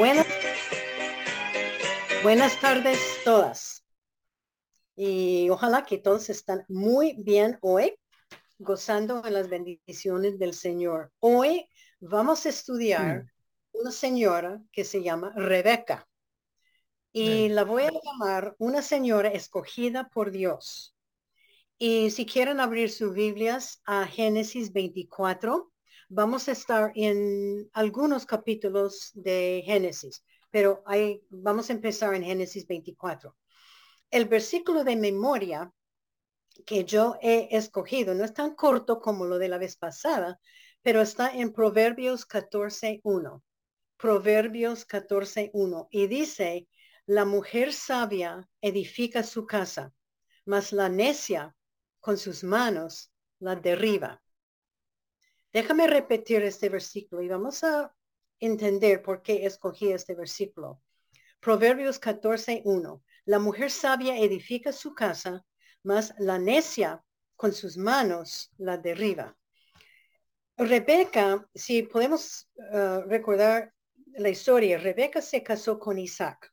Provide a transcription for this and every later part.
Buenas, buenas tardes todas. Y ojalá que todos están muy bien hoy, gozando en las bendiciones del Señor. Hoy vamos a estudiar una señora que se llama Rebeca. Y la voy a llamar una señora escogida por Dios. Y si quieren abrir sus Biblias a Génesis 24, vamos a estar en algunos capítulos de Génesis, pero vamos a empezar en Génesis 24. El versículo de memoria que yo he escogido no es tan corto como lo de la vez pasada, pero está en Proverbios 14.1. Proverbios 14.1 y dice, la mujer sabia edifica su casa, mas la necia con sus manos la derriba. Déjame repetir este versículo y vamos a entender por qué escogí este versículo. Proverbios 14.1. La mujer sabia edifica su casa, mas la necia con sus manos la derriba. Rebeca, si podemos uh, recordar la historia, Rebeca se casó con Isaac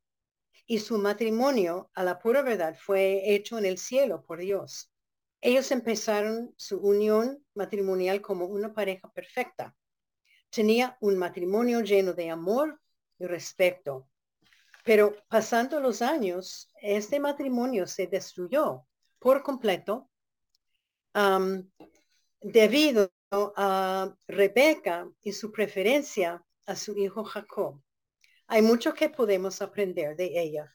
y su matrimonio a la pura verdad fue hecho en el cielo por Dios. Ellos empezaron su unión matrimonial como una pareja perfecta. Tenía un matrimonio lleno de amor y respeto. Pero pasando los años, este matrimonio se destruyó por completo debido a Rebeca y su preferencia a su hijo Jacob. Hay mucho que podemos aprender de ella.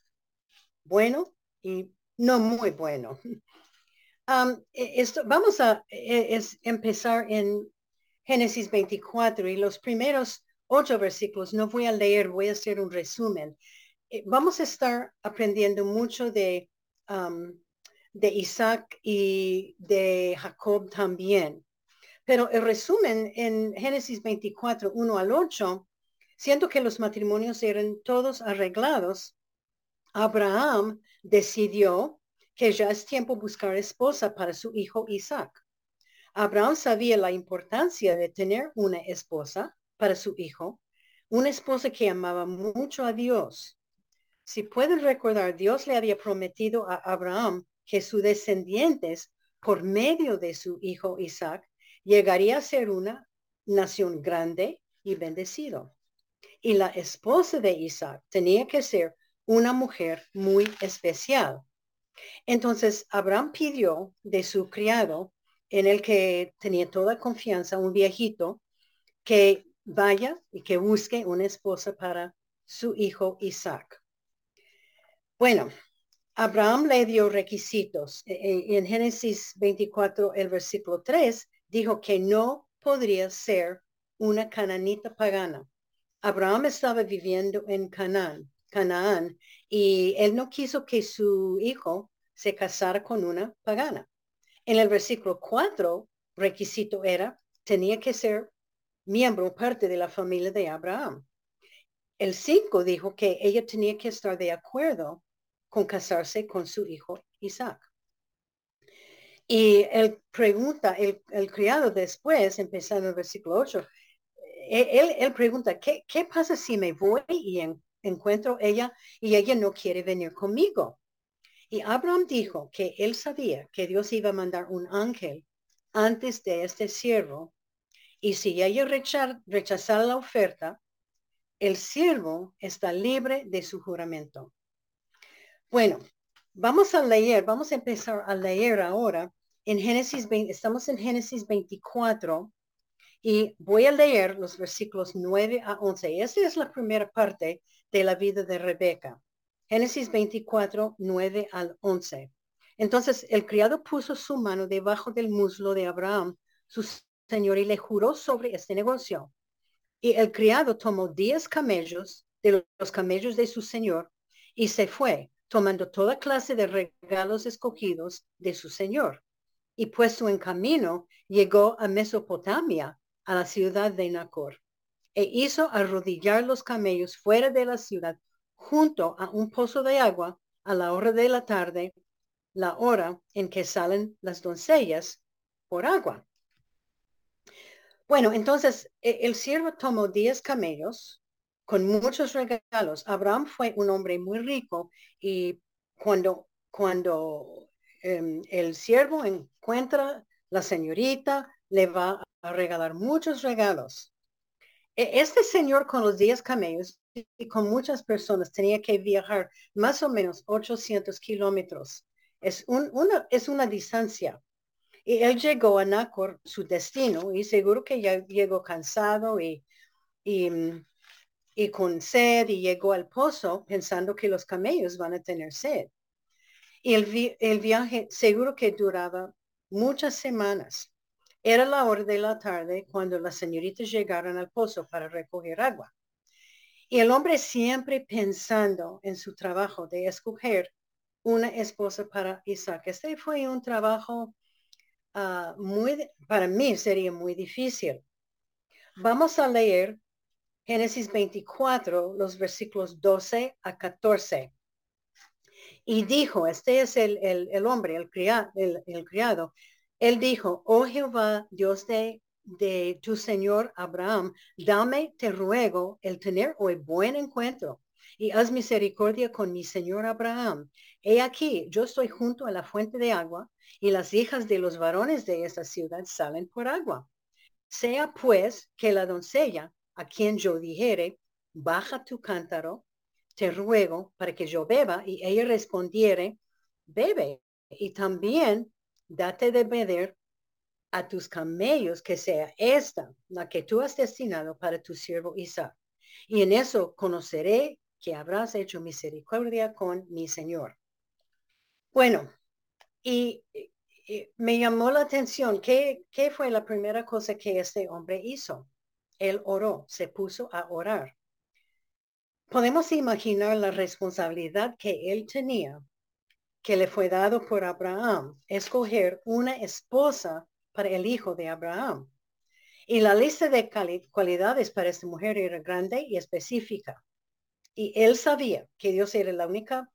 Bueno y no muy bueno. E, esto, vamos a e, es, empezar en Génesis 24 y los primeros ocho versículos no voy a leer, voy a hacer un resumen. Eh, vamos a estar aprendiendo mucho de, de Isaac y de Jacob también. Pero el resumen en Génesis 24, 1 al 8 Siendo que los matrimonios eran todos arreglados, Abraham decidió que ya es tiempo buscar esposa para su hijo Isaac. Abraham sabía la importancia de tener una esposa para su hijo, una esposa que amaba mucho a Dios. Si pueden recordar, Dios le había prometido a Abraham que sus descendientes, por medio de su hijo Isaac, llegaría a ser una nación grande y bendecido y la esposa de Isaac tenía que ser una mujer muy especial. Entonces Abraham pidió de su criado, en el que tenía toda confianza, un viejito, que vaya y que busque una esposa para su hijo Isaac. Bueno, Abraham le dio requisitos. E, e, en Génesis 24, el versículo 3, dijo que no podría ser una cananita pagana. Abraham estaba viviendo en Canaán, Canaán, y él no quiso que su hijo se casara con una pagana. En el versículo 4, requisito era, tenía que ser miembro, parte de la familia de Abraham. El 5 dijo que ella tenía que estar de acuerdo con casarse con su hijo Isaac. Y él pregunta, el, el criado después, empezando el versículo 8, él, pregunta, ¿qué, ¿qué, pasa si me voy y encuentro ella y ella no quiere venir conmigo? Y Abraham dijo que él sabía que Dios iba a mandar un ángel antes de este siervo. Y si ella rechazara la oferta, el siervo está libre de su juramento. Bueno, vamos a leer, vamos a empezar a leer ahora en Génesis 20, estamos en Génesis 24, y voy a leer los versículos 9 a 11. Esta es la primera parte de la vida de Rebeca. Génesis 24, 9 al 11. Entonces el criado puso su mano debajo del muslo de Abraham, su señor, y le juró sobre este negocio. Y el criado tomó diez camellos de los camellos de su señor y se fue, tomando toda clase de regalos escogidos de su señor. Y puesto en camino, llegó a Mesopotamia a la ciudad de Nacor e hizo arrodillar los camellos fuera de la ciudad junto a un pozo de agua a la hora de la tarde, la hora en que salen las doncellas por agua. Bueno, entonces e, el siervo tomó diez camellos con muchos regalos. Abraham fue un hombre muy rico y cuando, cuando em, el siervo encuentra la señorita, le va a regalar muchos regalos. E, este señor con los 10 camellos y con muchas personas tenía que viajar más o menos 800 kilómetros. Es, un, una, es una distancia. Y él llegó a Nacor, su destino, y seguro que ya llegó cansado y, y, y con sed y llegó al pozo pensando que los camellos van a tener sed. Y el, el viaje seguro que duraba muchas semanas. Era la hora de la tarde cuando las señoritas llegaron al pozo para recoger agua. Y el hombre siempre pensando en su trabajo de escoger una esposa para Isaac. Este fue un trabajo ah, muy, para mí sería muy difícil. Vamos a leer Génesis 24, los versículos 12 a 14. Y dijo, este es el, el, hombre, el, el criado, él dijo, oh Jehová, Dios de, tu Señor Abraham, dame, te ruego, el tener hoy buen encuentro y haz misericordia con mi Señor Abraham. He aquí, yo estoy junto a la fuente de agua y las hijas de los varones de esta ciudad salen por agua. Sea pues que la doncella a quien yo dijere, baja tu cántaro, te ruego para que yo beba, y ella respondiere, bebe. Y también date de beber a tus camellos que sea esta la que tú has destinado para tu siervo Isaac. Y en eso conoceré que habrás hecho misericordia con mi Señor. Bueno, y, me llamó la atención, ¿qué, ¿qué fue la primera cosa que este hombre hizo? Él oró, se puso a orar. Podemos imaginar la responsabilidad que él tenía que le fue dado por Abraham, escoger una esposa para el hijo de Abraham. Y la lista de cualidades para esta mujer era grande y específica. Y él sabía que Dios era la única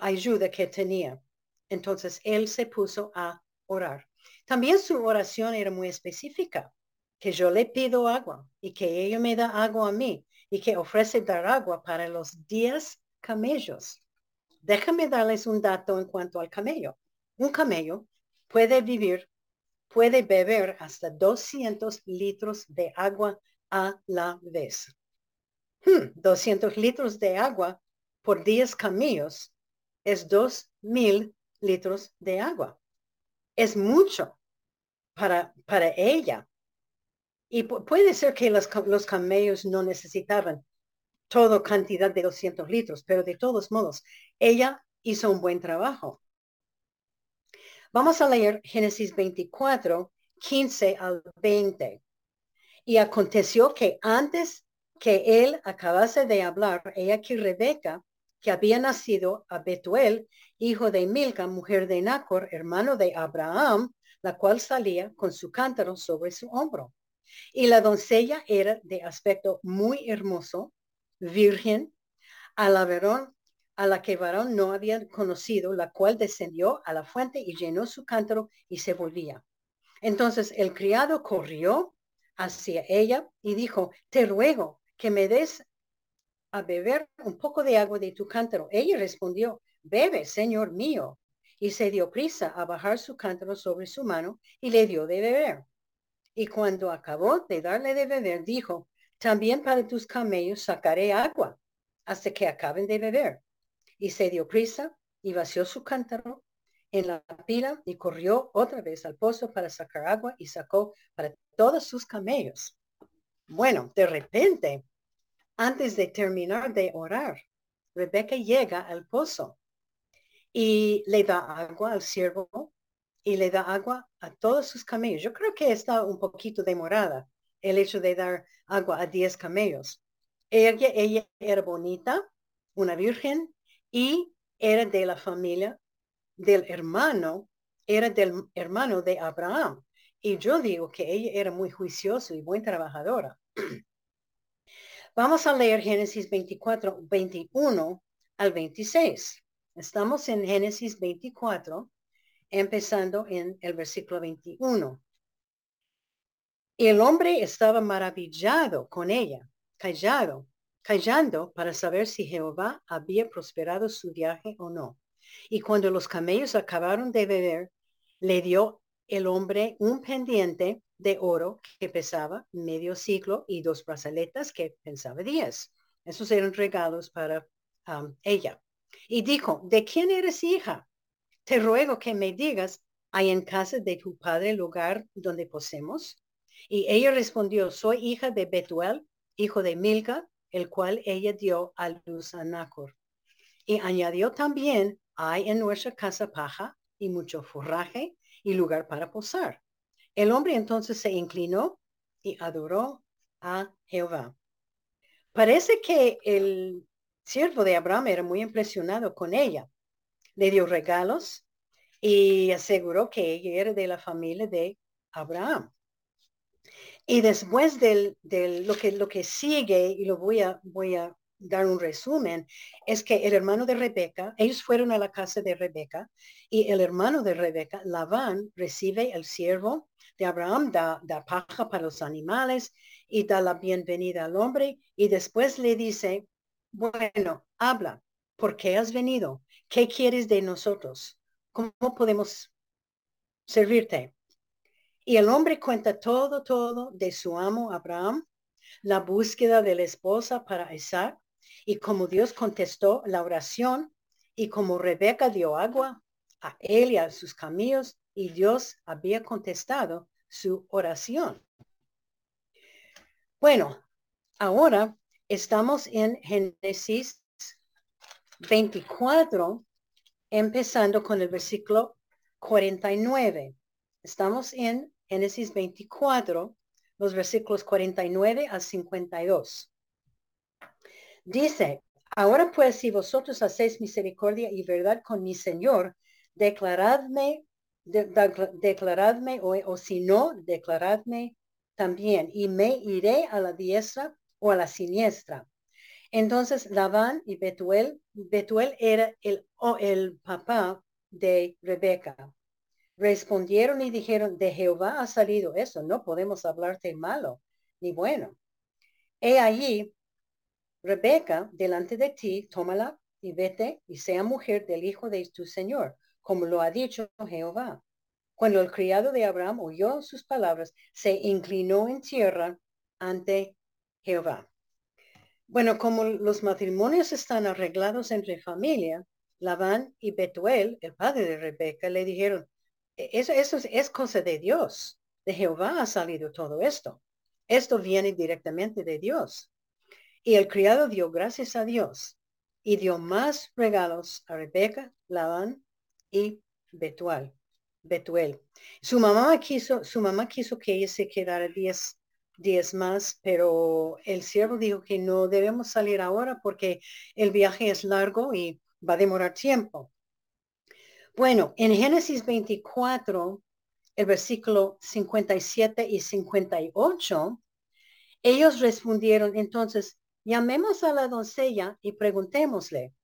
ayuda que tenía. Entonces él se puso a orar. También su oración era muy específica, que yo le pido agua y que ella me da agua a mí y que ofrece dar agua para los diez camellos. Déjame darles un dato en cuanto al camello. Un camello puede vivir, puede beber hasta 200 litros de agua a la vez. 200 hmm, litros de agua por 10 camellos es 2,000 litros de agua. Es mucho para, para ella. Y puede ser que los, los camellos no necesitaban todo cantidad de 200 litros, pero de todos modos, ella hizo un buen trabajo. Vamos a leer Génesis 24, 15 al 20. Y aconteció que antes que él acabase de hablar, ella que Rebeca, que había nacido a Betuel, hijo de Milca, mujer de Nacor, hermano de Abraham, la cual salía con su cántaro sobre su hombro. Y la doncella era de aspecto muy hermoso, virgen, a la varón, a la que varón no había conocido, la cual descendió a la fuente y llenó su cántaro y se volvía. Entonces el criado corrió hacia ella y dijo, te ruego que me des a beber un poco de agua de tu cántaro. Ella respondió, bebe, señor mío. Y se dio prisa a bajar su cántaro sobre su mano y le dio de beber. Y cuando acabó de darle de beber, dijo, también para tus camellos sacaré agua hasta que acaben de beber. Y se dio prisa y vació su cántaro en la pila y corrió otra vez al pozo para sacar agua y sacó para todos sus camellos. Bueno, de repente, antes de terminar de orar, Rebeca llega al pozo y le da agua al siervo y le da agua a todos sus camellos. Yo creo que está un poquito demorada el hecho de dar agua a 10 camellos. Ella, ella era bonita, una virgen, y era de la familia del hermano, era del hermano de Abraham. Y yo digo que ella era muy juiciosa y buena trabajadora. Vamos a leer Génesis 24, 21 al 26. Estamos en Génesis 24, empezando en el versículo 21. Y el hombre estaba maravillado con ella, callado, callando para saber si Jehová había prosperado su viaje o no. Y cuando los camellos acabaron de beber, le dio el hombre un pendiente de oro que pesaba medio siglo y dos brazaletas que pensaba diez. Esos eran regalos para um, ella. Y dijo, ¿de quién eres hija? Te ruego que me digas, ¿hay en casa de tu padre lugar donde posemos? Y ella respondió, soy hija de Betuel, hijo de Milca, el cual ella dio a luz a Nacor. Y añadió también, hay en nuestra casa paja y mucho forraje y lugar para posar. El hombre entonces se inclinó y adoró a Jehová. Parece que el siervo de Abraham era muy impresionado con ella. Le dio regalos y aseguró que ella era de la familia de Abraham. Y después de lo, que, lo que sigue, y lo voy a, voy a dar un resumen, es que el hermano de Rebeca, ellos fueron a la casa de Rebeca, y el hermano de Rebeca, Labán, recibe el siervo de Abraham, da, da paja para los animales y da la bienvenida al hombre, y después le dice, bueno, habla, ¿por qué has venido? ¿Qué quieres de nosotros? ¿Cómo podemos servirte? Y el hombre cuenta todo, todo de su amo Abraham, la búsqueda de la esposa para Isaac y cómo Dios contestó la oración y como Rebeca dio agua a él y a sus camellos y Dios había contestado su oración. Bueno, ahora estamos en Génesis 24, empezando con el versículo 49. Estamos en Génesis 24, los versículos 49 a 52. Dice, ahora pues si vosotros hacéis misericordia y verdad con mi Señor, declaradme, declaradme o, o si no, declaradme también y me iré a la diestra o a la siniestra. Entonces Labán y Betuel, Betuel era el, el papá de Rebeca respondieron y dijeron, de Jehová ha salido eso, no podemos hablarte malo ni bueno. He allí, Rebeca, delante de ti, tómala y vete y sea mujer del hijo de tu Señor, como lo ha dicho Jehová. Cuando el criado de Abraham oyó sus palabras, se inclinó en tierra ante Jehová. Bueno, como los matrimonios están arreglados entre familia, Labán y Betuel, el padre de Rebeca, le dijeron, eso, eso es, cosa de Dios. De Jehová ha salido todo esto. Esto viene directamente de Dios. Y el criado dio gracias a Dios y dio más regalos a Rebeca, Labán y Betuel. Betuel. Su mamá quiso, su mamá quiso que ella se quedara diez días más, pero el siervo dijo que no debemos salir ahora porque el viaje es largo y va a demorar tiempo. Bueno, en Génesis 24, el versículo 57 y 58, ellos respondieron, entonces, llamemos a la doncella y preguntémosle.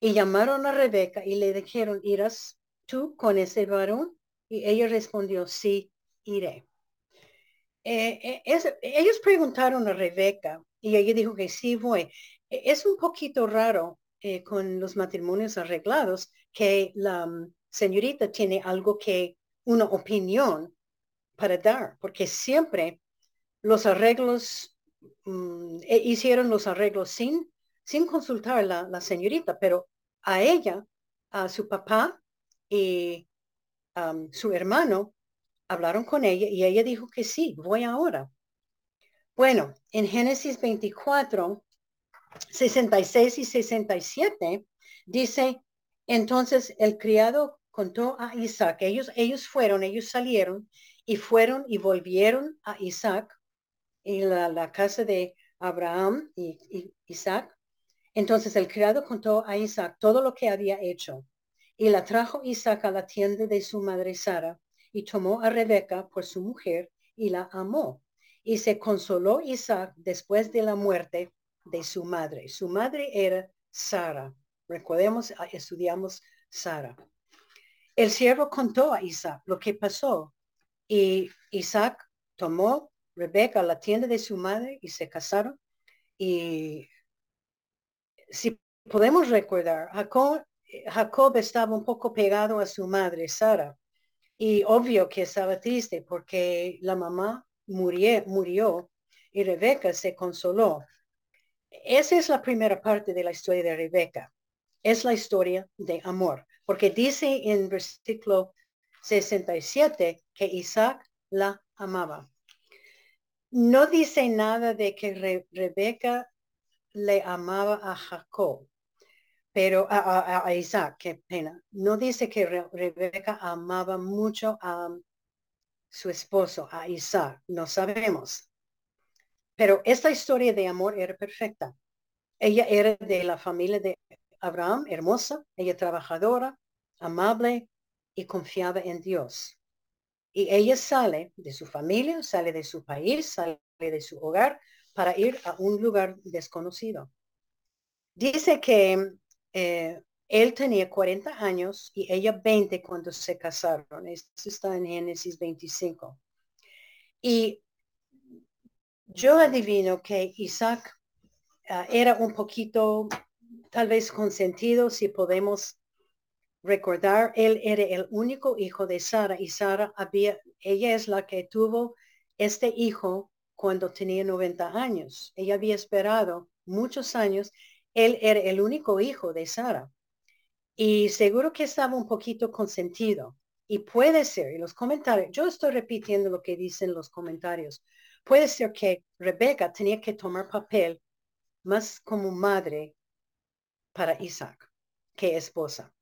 Y llamaron a Rebeca y le dijeron, ¿irás tú con ese varón? Y ella respondió, sí, iré. Eh, eh, ellos preguntaron a Rebeca y ella dijo que sí voy. E, es un poquito raro eh, con los matrimonios arreglados que la mm, señorita tiene algo que, una opinión para dar, porque siempre los arreglos, mm, e, hicieron los arreglos sin, sin consultar a la, señorita, pero a ella, a su papá y su hermano hablaron con ella y ella dijo que sí, voy ahora. Bueno, en Génesis 24, 66 y 67 dice, entonces el criado contó a Isaac, ellos, ellos fueron, ellos salieron y fueron y volvieron a Isaac en la, casa de Abraham y, Isaac. Entonces el criado contó a Isaac todo lo que había hecho y la trajo Isaac a la tienda de su madre Sara y tomó a Rebeca por su mujer y la amó. Y se consoló Isaac después de la muerte de su madre. Su madre era Sara. Recordemos, ah, estudiamos Sara. El siervo contó a Isaac lo que pasó y Isaac tomó Rebeca a la tienda de su madre y se casaron y si podemos recordar, Jacob, Jacob estaba un poco pegado a su madre, Sara, y obvio que estaba triste porque la mamá murió, murió y Rebeca se consoló. Esa es la primera parte de la historia de Rebeca. Es la historia de amor, porque dice en versículo 67 que Isaac la amaba. No dice nada de que Rebeca le amaba a Jacob, pero a, Isaac, qué pena. No dice que Rebeca amaba mucho a su esposo, a Isaac, no sabemos. Pero esta historia de amor era perfecta. Ella era de la familia de Abraham, hermosa, ella trabajadora, amable y confiaba en Dios. Y ella sale de su familia, sale de su país, sale de su hogar para ir a un lugar desconocido. Dice que eh, él tenía 40 años y ella 20 cuando se casaron. Esto está en Génesis 25. Y yo adivino que Isaac ah, era un poquito, tal vez consentido, si podemos recordar, él era el único hijo de Sara y Sara había, ella es la que tuvo este hijo cuando tenía 90 años. Ella había esperado muchos años. Él era el único hijo de Sara. Y seguro que estaba un poquito consentido. Y puede ser, en los comentarios, yo estoy repitiendo lo que dicen los comentarios, Puede ser que Rebeca tenía que tomar papel más como madre para Isaac que esposa.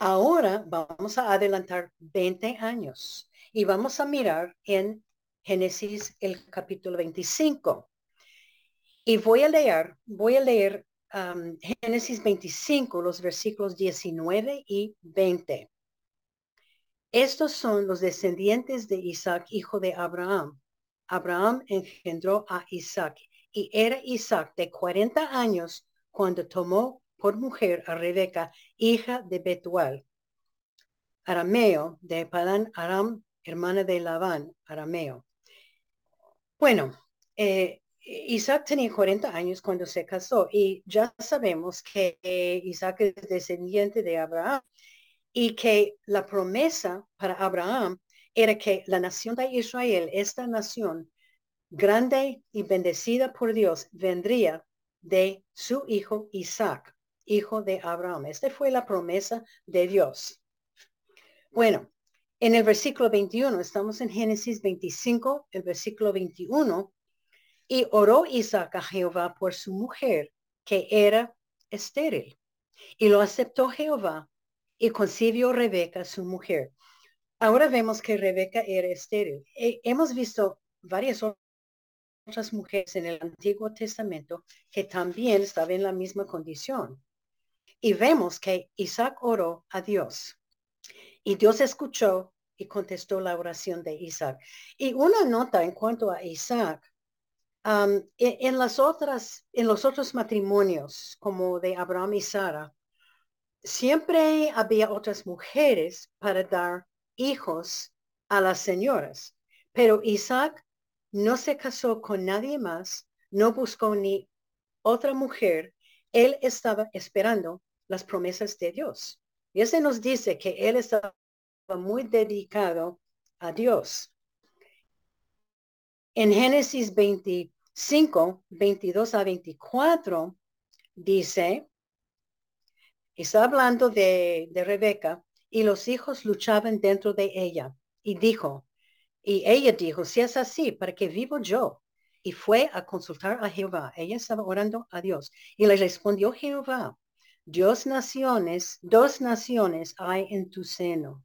Ahora vamos a adelantar 20 años y vamos a mirar en Génesis el capítulo 25. Y voy a leer, voy a leer um, Génesis 25, los versículos 19 y 20. Estos son los descendientes de Isaac, hijo de Abraham. Abraham engendró a Isaac y era Isaac de 40 años cuando tomó por mujer a Rebeca, hija de Betuel, arameo de Padán Aram, hermana de Labán, arameo. Bueno, eh, Isaac tenía 40 años cuando se casó y ya sabemos que Isaac es descendiente de Abraham y que la promesa para Abraham era que la nación de Israel, esta nación grande y bendecida por Dios, vendría de su hijo Isaac, hijo de Abraham. Esta fue la promesa de Dios. Bueno, en el versículo 21, estamos en Génesis 25, el versículo 21, y oró Isaac a Jehová por su mujer, que era estéril. Y lo aceptó Jehová y concibió Rebeca, su mujer. Ahora vemos que Rebeca era estéril. hemos visto varias otras mujeres en el Antiguo Testamento que también estaban en la misma condición. Y vemos que Isaac oró a Dios. Y Dios escuchó y contestó la oración de Isaac. Y una nota en cuanto a Isaac. Um, e, en, las otras, en los otros matrimonios, como de Abraham y Sara, siempre había otras mujeres para dar hijos a las señoras. Pero Isaac no se casó con nadie más, no buscó ni otra mujer. Él estaba esperando las promesas de Dios. Y ese nos dice que él estaba muy dedicado a Dios. En Génesis 25, 22 a 24, dice, está hablando de, de Rebeca, y los hijos luchaban dentro de ella. Y dijo, y ella dijo, si es así, ¿para qué vivo yo? Y fue a consultar a Jehová. Ella estaba orando a Dios. Y le respondió Jehová, Dios naciones, dos naciones hay en tu seno,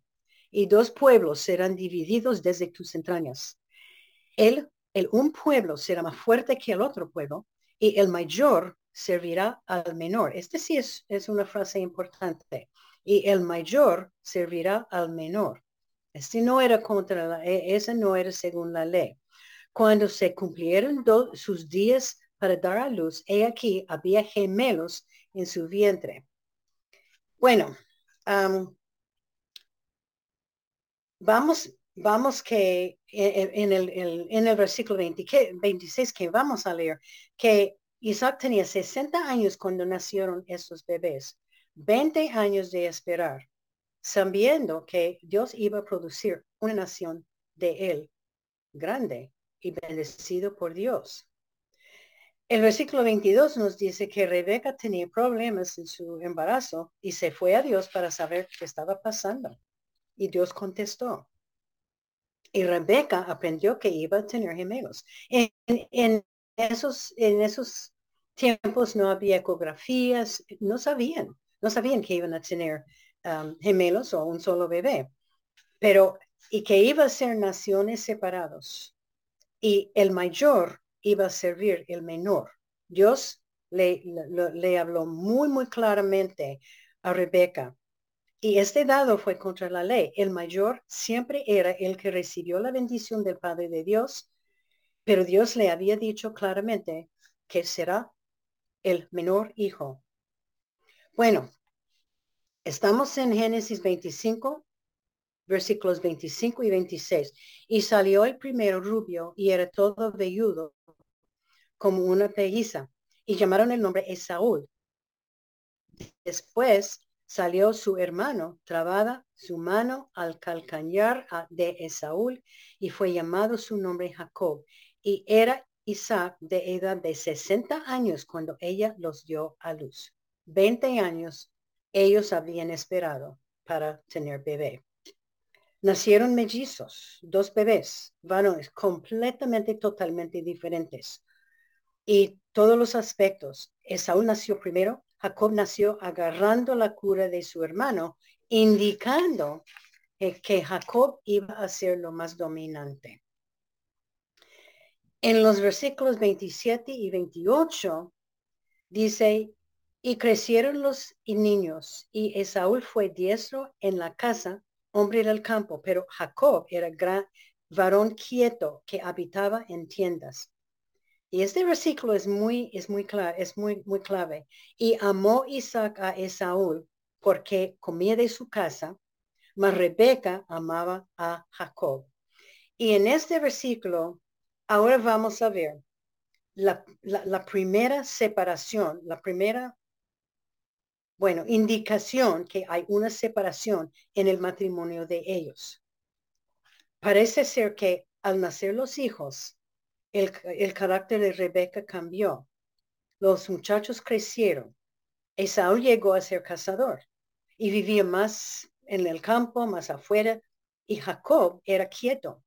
y dos pueblos serán divididos desde tus entrañas. El, el un pueblo será más fuerte que el otro pueblo, y el mayor servirá al menor. Este sí es, es una frase importante y el mayor servirá al menor. Este no era contra la, e, ese no era según la ley. Cuando se cumplieron sus días para dar a luz, he aquí había gemelos en su vientre. Bueno, vamos, vamos que en el, en el versículo 26 que vamos a leer, que Isaac tenía 60 años cuando nacieron esos bebés, 20 años de esperar, sabiendo que Dios iba a producir una nación de él grande y bendecido por Dios. El versículo 22 nos dice que Rebeca tenía problemas en su embarazo y se fue a Dios para saber qué estaba pasando. Y Dios contestó. Y Rebeca aprendió que iba a tener gemelos. En, esos, en esos tiempos no había ecografías, no sabían, no sabían que iban a tener um, gemelos o un solo bebé. Pero, y que iba a ser naciones separados. Y el mayor iba a servir el menor. Dios le, le, habló muy, muy claramente a Rebeca. Y este dado fue contra la ley. El mayor siempre era el que recibió la bendición del Padre de Dios, pero Dios le había dicho claramente que será el menor hijo. Bueno, estamos en Génesis 25, versículos 25 y 26. Y salió el primero rubio y era todo velludo como una pelliza y llamaron el nombre Esaúl. Después salió su hermano, trabada su mano al calcañar de Esaúl y fue llamado su nombre Jacob. Y era Isaac de edad de 60 años cuando ella los dio a luz. 20 años ellos habían esperado para tener bebé. Nacieron mellizos, dos bebés, varones completamente, totalmente diferentes y todos los aspectos. Esaú nació primero, Jacob nació agarrando la cura de su hermano, indicando que Jacob iba a ser lo más dominante. En los versículos 27 y 28 dice, y crecieron los niños, y Esaú fue diestro en la casa, hombre del campo, pero Jacob era gran varón quieto que habitaba en tiendas. Y este versículo es muy, es muy claro, es muy, muy clave. Y amó Isaac a Esaú porque comía de su casa, mas Rebeca amaba a Jacob. Y en este versículo, ahora vamos a ver la, la primera separación, la primera, bueno, indicación que hay una separación en el matrimonio de ellos. Parece ser que al nacer los hijos, el, carácter de Rebeca cambió. Los muchachos crecieron. Esaú llegó a ser cazador y vivía más en el campo, más afuera, y Jacob era quieto,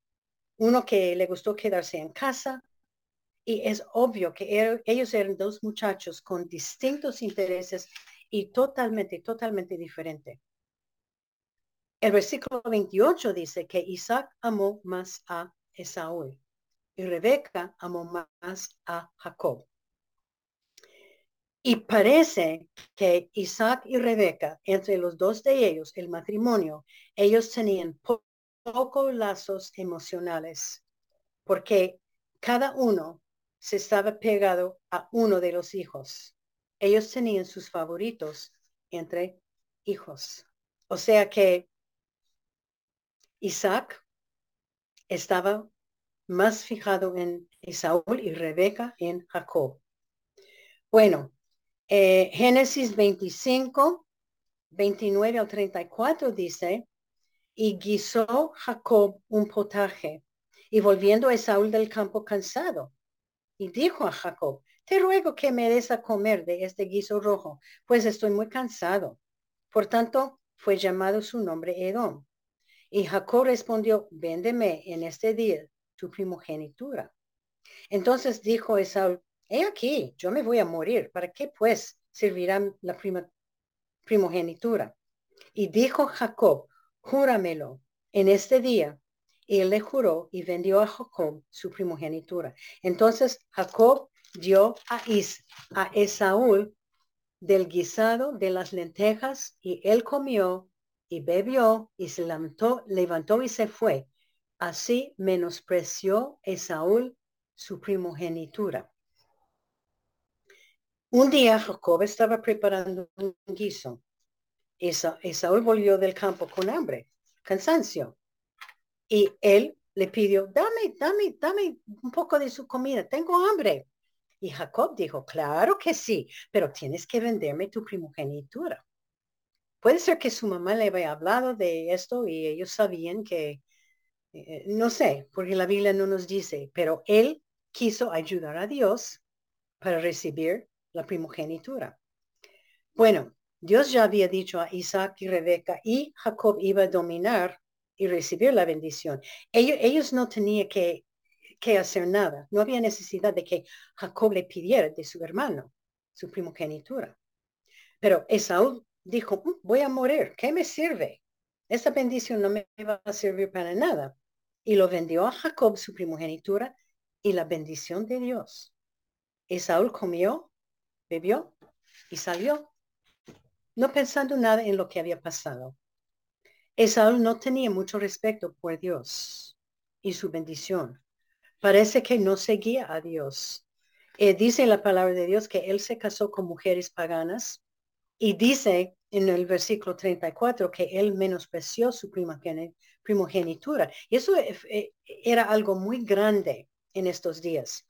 uno que le gustó quedarse en casa, y es obvio que er, ellos eran dos muchachos con distintos intereses y totalmente, totalmente diferentes. El versículo 28 dice que Isaac amó más a Esaú y Rebeca amó más a Jacob. Y parece que Isaac y Rebeca, entre los dos de ellos, el matrimonio, ellos tenían pocos lazos emocionales, porque cada uno se estaba pegado a uno de los hijos. Ellos tenían sus favoritos entre hijos. O sea que Isaac estaba más fijado en Esaú y Rebeca en Jacob. Bueno, eh, Génesis 25, 29 al 34 dice, y guisó Jacob un potaje, y volviendo a Esaú del campo cansado, y dijo a Jacob, te ruego que me des a comer de este guiso rojo, pues estoy muy cansado. Por tanto, fue llamado su nombre Edom. Y Jacob respondió, véndeme en este día tu primogenitura. Entonces dijo Esaú, he aquí, yo me voy a morir, ¿para qué pues servirán la prima, primogenitura? Y dijo Jacob, júramelo en este día. Y él le juró y vendió a Jacob su primogenitura. Entonces Jacob dio a, Is, a Esaú del guisado de las lentejas y él comió y bebió y se levantó, levantó y se fue Así menospreció Esaú su primogenitura. Un día Jacob estaba preparando un guiso. Esaú volvió del campo con hambre, cansancio. Y él le pidió, dame, dame, dame un poco de su comida. Tengo hambre. Y Jacob dijo, claro que sí, pero tienes que venderme tu primogenitura. Puede ser que su mamá le había hablado de esto y ellos sabían que, eh, no sé, porque la Biblia no nos dice, pero él quiso ayudar a Dios para recibir la primogenitura. Bueno, Dios ya había dicho a Isaac y Rebeca y Jacob iba a dominar y recibir la bendición. Ellos, ellos no tenían que, que hacer nada. No había necesidad de que Jacob le pidiera de su hermano su primogenitura. Pero Esaú dijo, mm, voy a morir, ¿qué me sirve? Esta bendición no me va a servir para nada. Y lo vendió a Jacob su primogenitura y la bendición de Dios. Esaú comió, bebió y salió, no pensando nada en lo que había pasado. Esaú no tenía mucho respeto por Dios y su bendición. Parece que no seguía a Dios. Eh, dice la palabra de Dios que él se casó con mujeres paganas y dice en el versículo 34 que él menospreció su primogenitura. Y eso eh, eh, era algo muy grande en estos días.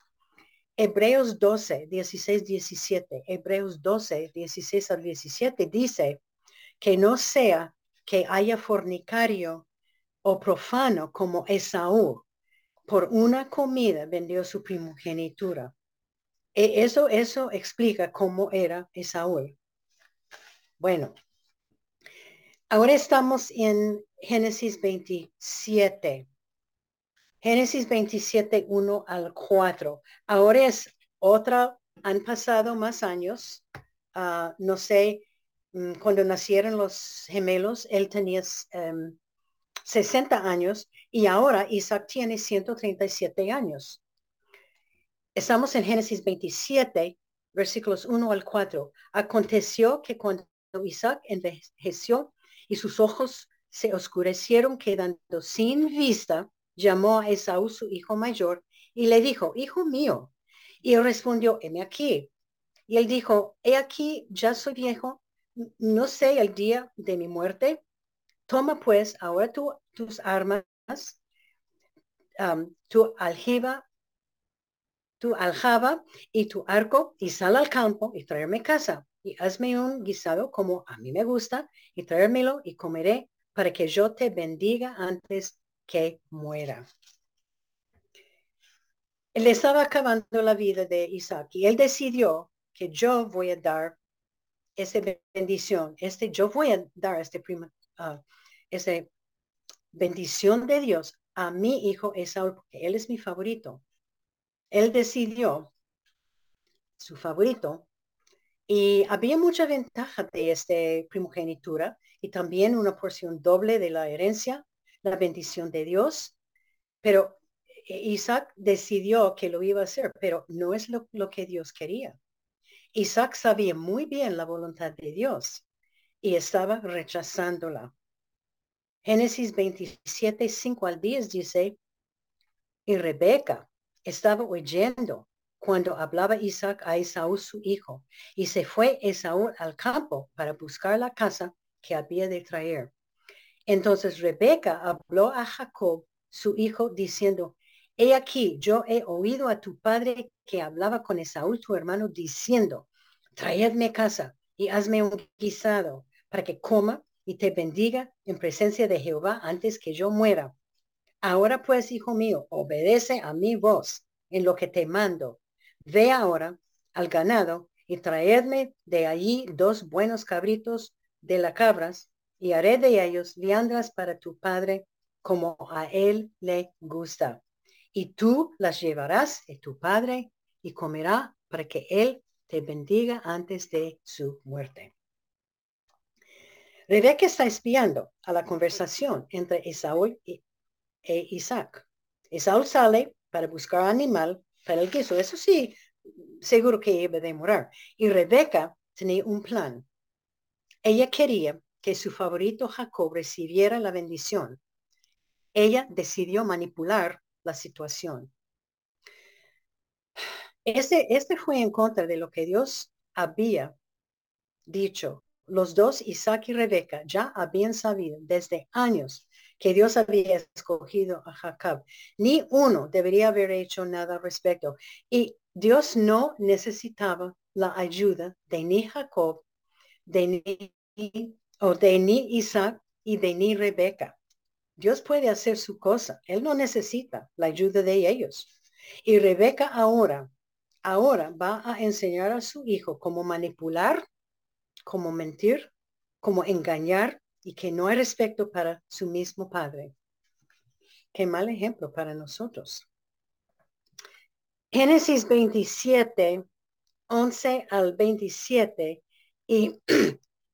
Hebreos 12, 16, 17. Hebreos 12, 16 al 17 dice que no sea que haya fornicario o profano como Esaú. Por una comida vendió su primogenitura. E eso, eso explica cómo era Esaú. Bueno, ahora estamos en Génesis 27. Génesis 27, 1 al 4. Ahora es otra, han pasado más años. Ah, no sé, mm, cuando nacieron los gemelos, él tenía 60 em, años y ahora Isaac tiene 137 años. Estamos en Génesis 27, versículos 1 al 4. Aconteció que cuando Isaac envejeció y sus ojos se oscurecieron quedando sin vista, llamó a Esaú, su hijo mayor, y le dijo, hijo mío. Y él respondió, heme aquí. Y él dijo, he aquí, ya soy viejo, no sé el día de mi muerte. Toma pues ahora tus armas, tu aljiba, tu aljaba y tu arco, y sal al campo y tráeme casa. Y hazme un guisado como a mí me gusta, y tráemelo y comeré para que yo te bendiga antes que muera. Él estaba acabando la vida de Isaac y él decidió que yo voy a dar esa bendición, este, yo voy a dar este prima, uh, esa bendición de Dios a mi hijo Esaú, porque él es mi favorito. Él decidió su favorito y había mucha ventaja de esta primogenitura y también una porción doble de la herencia la bendición de Dios, pero Isaac decidió que lo iba a hacer, pero no es lo, que Dios quería. Isaac sabía muy bien la voluntad de Dios y estaba rechazándola. Génesis 27, 5 al 10 dice, y Rebeca estaba oyendo cuando hablaba Isaac a Esaú su hijo, y se fue Esaú al campo para buscar la casa que había de traer. Entonces Rebeca habló a Jacob, su hijo, diciendo, he aquí, yo he oído a tu padre que hablaba con Esaú, tu hermano, diciendo, traedme casa y hazme un guisado para que coma y te bendiga en presencia de Jehová antes que yo muera. Ahora pues, hijo mío, obedece a mi voz en lo que te mando. Ve ahora al ganado y traedme de allí dos buenos cabritos de las cabras y haré de ellos viandas para tu padre como a él le gusta. Y tú las llevarás a tu padre y comerá para que él te bendiga antes de su muerte. Rebeca está espiando a la conversación entre Esaú e Isaac. Esaú sale para buscar animal para el guiso. Eso sí, seguro que iba a demorar. Y Rebeca tenía un plan. Ella quería que su favorito Jacob recibiera la bendición. Ella decidió manipular la situación. Este, este fue en contra de lo que Dios había dicho. Los dos, Isaac y Rebeca, ya habían sabido desde años que Dios había escogido a Jacob. Ni uno debería haber hecho nada al respecto. Y Dios no necesitaba la ayuda de ni Jacob, de ni, o de ni Isaac y de ni Rebeca. Dios puede hacer su cosa. Él no necesita la ayuda de ellos. Y Rebeca ahora, ahora va a enseñar a su hijo cómo manipular, cómo mentir, cómo engañar y que no hay respeto para su mismo padre. Qué mal ejemplo para nosotros. Génesis 27, 11 al 27, y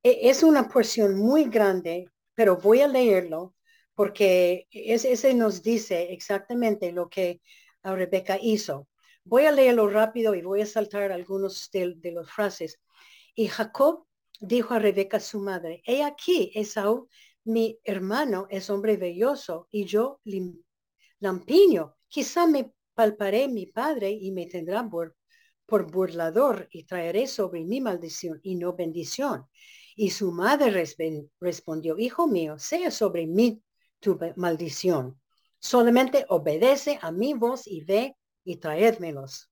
e, es una porción muy grande, pero voy a leerlo porque ese nos dice exactamente lo que Rebeca hizo. Voy a leerlo rápido y voy a saltar algunos de, de las frases. Y Jacob dijo a Rebeca su madre, he aquí, Esaú, mi hermano es hombre belloso y yo lampiño. Quizá me palparé mi padre y me tendrá por, por burlador y traeré sobre mi maldición y no bendición. Y su madre respondió, hijo mío, sea sobre mí tu maldición. Solamente obedece a mi voz y ve y traédmelos.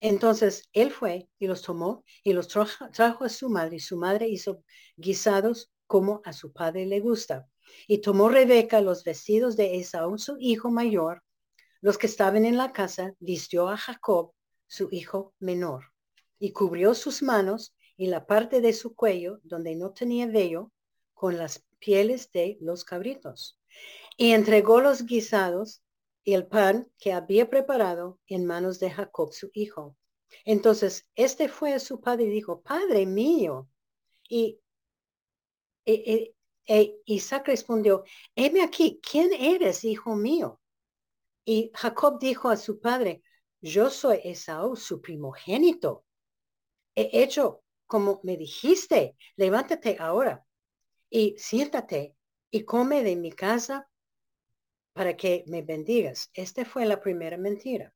Entonces él fue y los tomó y los trajo, a su madre y su madre hizo guisados como a su padre le gusta. Y tomó Rebeca los vestidos de Esaú, su hijo mayor, los que estaban en la casa, vistió a Jacob, su hijo menor, y cubrió sus manos y la parte de su cuello donde no tenía vello con las pieles de los cabritos y entregó los guisados y el pan que había preparado en manos de Jacob, su hijo. Entonces, este fue a su padre y dijo, Padre mío. Y, e, Isaac respondió, heme aquí, ¿quién eres, hijo mío? Y Jacob dijo a su padre, yo soy Esaú, su primogénito. He hecho como me dijiste, levántate ahora y siéntate y come de mi casa para que me bendigas. Esta fue la primera mentira.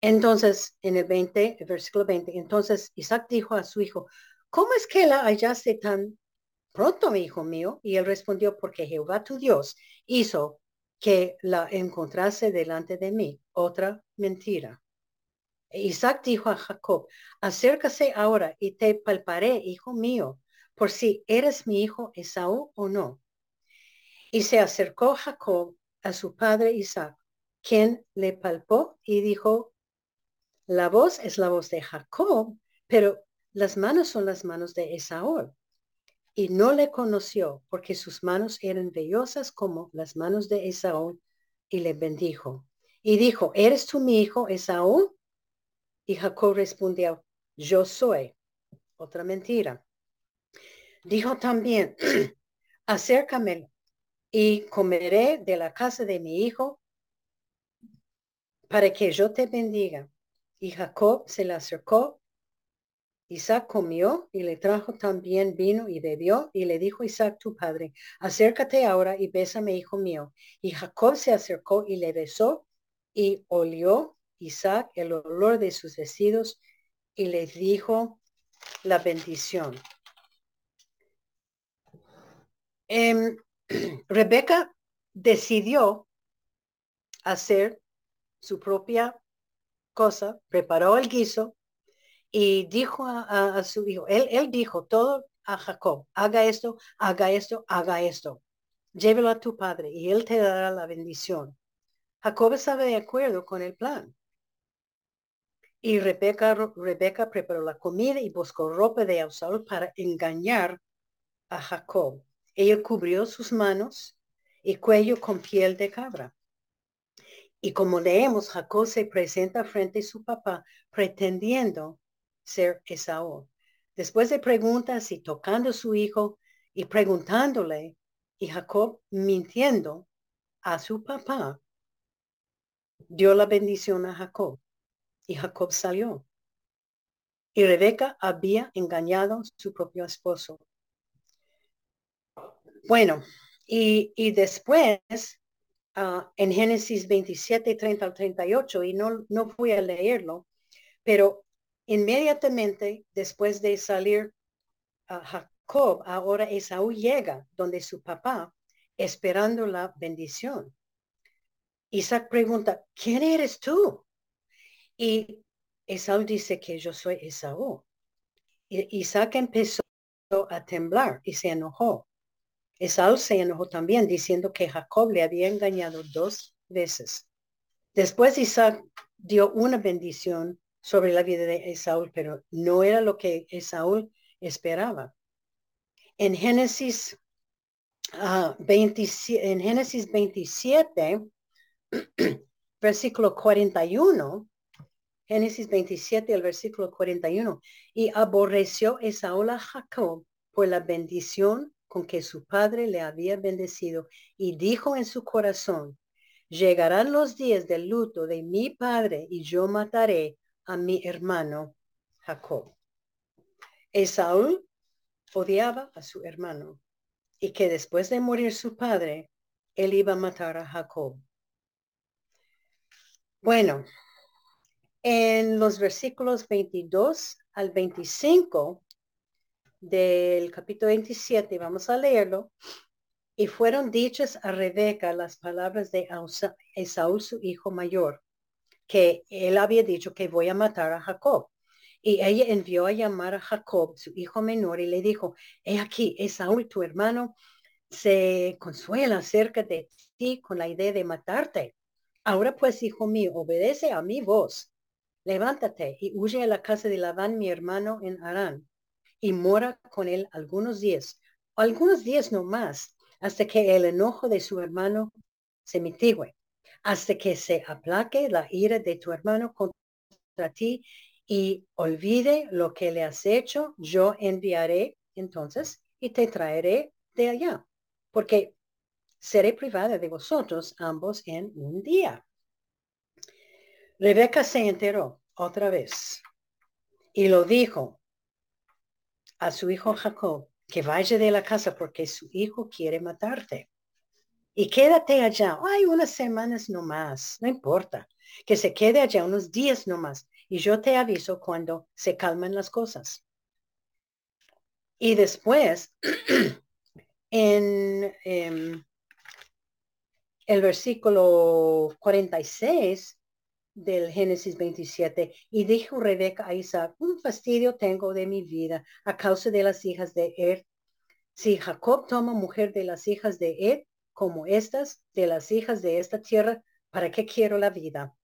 Entonces, en el 20, el versículo 20, entonces Isaac dijo a su hijo, ¿cómo es que la hallaste tan pronto, hijo mío? Y él respondió, porque Jehová tu Dios hizo que la encontrase delante de mí. Otra mentira. Isaac dijo a Jacob, acércase ahora y te palparé, hijo mío, por si eres mi hijo Esaú o no. Y se acercó Jacob a su padre Isaac, quien le palpó y dijo, la voz es la voz de Jacob, pero las manos son las manos de Esaú. Y no le conoció porque sus manos eran vellosas como las manos de Esaú y le bendijo. Y dijo, ¿eres tú mi hijo Esaú? Y Jacob respondió, yo soy. Otra mentira. Dijo también, acércame y comeré de la casa de mi hijo para que yo te bendiga. Y Jacob se le acercó. Isaac comió y le trajo también vino y bebió y le dijo Isaac tu padre, acércate ahora y bésame, hijo mío. Y Jacob se acercó y le besó y olió Isaac el olor de sus vestidos y le dijo la bendición. Em, Rebeca decidió hacer su propia cosa, preparó el guiso y dijo a, su hijo, él, dijo todo a Jacob, haga esto, haga esto, haga esto, llévelo a tu padre y él te dará la bendición. Jacob estaba de acuerdo con el plan. Y Rebeca, Rebeca preparó la comida y buscó ropa de Esaú para engañar a Jacob. Ella cubrió sus manos y cuello con piel de cabra. Y como leemos, Jacob se presenta frente a su papá pretendiendo ser Esaú. Después de preguntas y tocando a su hijo y preguntándole, y Jacob mintiendo a su papá, dio la bendición a Jacob. Y Jacob salió. Y Rebeca había engañado a su propio esposo. Bueno, y, después ah, en Génesis 27, 30 al 38, y no, no fui a leerlo, pero inmediatamente después de salir a Jacob, ahora Esaú llega donde su papá, esperando la bendición. Isaac pregunta, ¿quién eres tú? Y Esaú dice que yo soy Esaú. Y Isaac empezó a temblar y se enojó. Esaú se enojó también diciendo que Jacob le había engañado dos veces. Después Isaac dio una bendición sobre la vida de Esaú, pero no era lo que Esaú esperaba. En Génesis, uh, en Génesis 27, versículo 41, Génesis 27, el versículo 41, y aborreció Esaú a Jacob por la bendición con que su padre le había bendecido, y dijo en su corazón, llegarán los días del luto de mi padre, y yo mataré a mi hermano Jacob. Esaú odiaba a su hermano, y que después de morir su padre, él iba a matar a Jacob. Bueno, en los versículos 22 al 25 del capítulo 27, vamos a leerlo, y fueron dichas a Rebeca las palabras de Esaú, su hijo mayor, que él había dicho que voy a matar a Jacob. Y ella envió a llamar a Jacob, su hijo menor, y le dijo, he aquí, Esaú, tu hermano, se consuela acerca de ti con la idea de matarte. Ahora pues, hijo mío, obedece a mi voz. Levántate y huye a la casa de Labán, mi hermano, en Arán, y mora con él algunos días, algunos días no más, hasta que el enojo de su hermano se mitigue, hasta que se aplaque la ira de tu hermano contra ti y olvide lo que le has hecho, yo enviaré entonces y te traeré de allá, porque seré privada de vosotros ambos en un día. Rebeca se enteró otra vez y lo dijo a su hijo Jacob, que vaya de la casa porque su hijo quiere matarte. Y quédate allá. Hay unas semanas no más, no importa. Que se quede allá unos días no más. Y yo te aviso cuando se calman las cosas. Y después, en em, el versículo 46 del Génesis 27, y dijo Rebeca a Isaac, un fastidio tengo de mi vida a causa de las hijas de Ed. Si Jacob toma mujer de las hijas de Ed, como estas, de las hijas de esta tierra, ¿para qué quiero la vida?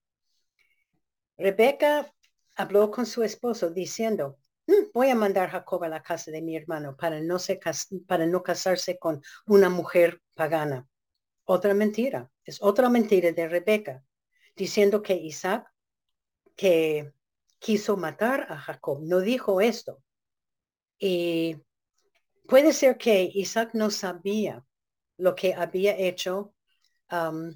Rebeca habló con su esposo diciendo, mm, voy a mandar a Jacob a la casa de mi hermano para no, se, para no casarse con una mujer pagana. Otra mentira, es otra mentira de Rebeca, diciendo que Isaac, que quiso matar a Jacob, no dijo esto. Y puede ser que Isaac no sabía lo que había hecho um,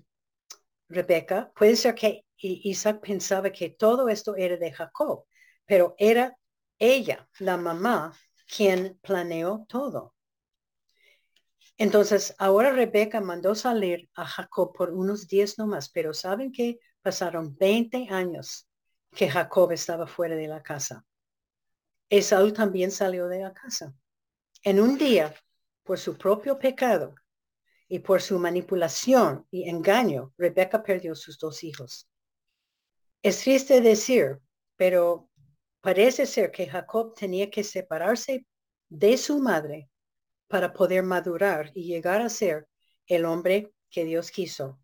Rebeca. Puede ser que Isaac pensaba que todo esto era de Jacob, pero era ella, la mamá, quien planeó todo. Entonces, ahora Rebeca mandó salir a Jacob por unos días nomás, pero saben que pasaron 20 años que Jacob estaba fuera de la casa. Esaú también salió de la casa. En un día, por su propio pecado y por su manipulación y engaño, Rebeca perdió sus dos hijos. Es triste decir, pero parece ser que Jacob tenía que separarse de su madre para poder madurar y llegar a ser el hombre que Dios quiso.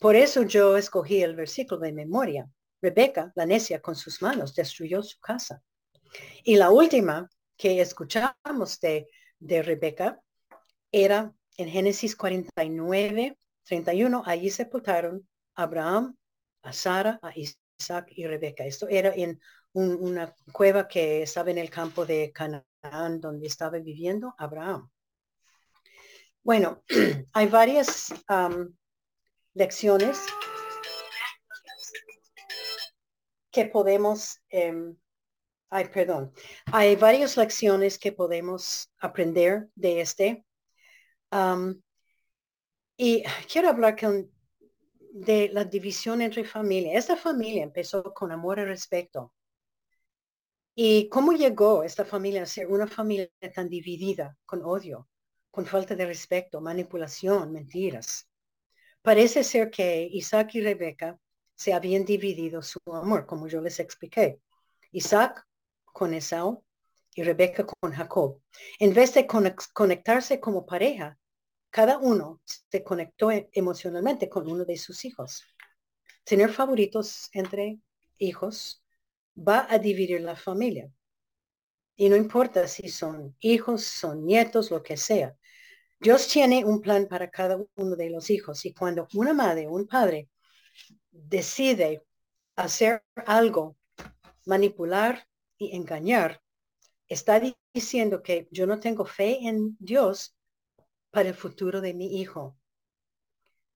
Por eso yo escogí el versículo de memoria. Rebeca, la necia, con sus manos destruyó su casa. Y la última que escuchamos de, Rebeca era en Génesis 49, 31. Allí sepultaron a Abraham, a Sara, a Isaac y Rebeca. Esto era en una cueva que estaba en el campo de Canaán donde estaba viviendo Abraham. Bueno, hay varias lecciones que podemos, eh, ay, perdón, hay varias lecciones que podemos aprender de este. y quiero hablar con, de la división entre familia. Esta familia empezó con amor y respeto. ¿Y cómo llegó esta familia a ser una familia tan dividida, con odio, con falta de respeto, manipulación, mentiras? Parece ser que Isaac y Rebeca se habían dividido su amor, como yo les expliqué. Isaac con Esaú y Rebeca con Jacob. En vez de conectarse como pareja, cada uno se conectó e-, emocionalmente con uno de sus hijos. Tener favoritos entre hijos va a dividir la familia. Y no importa si son hijos, son nietos, lo que sea. Dios tiene un plan para cada uno de los hijos. Y cuando una madre un padre decide hacer algo, manipular y engañar, está diciendo que yo no tengo fe en Dios para el futuro de mi hijo.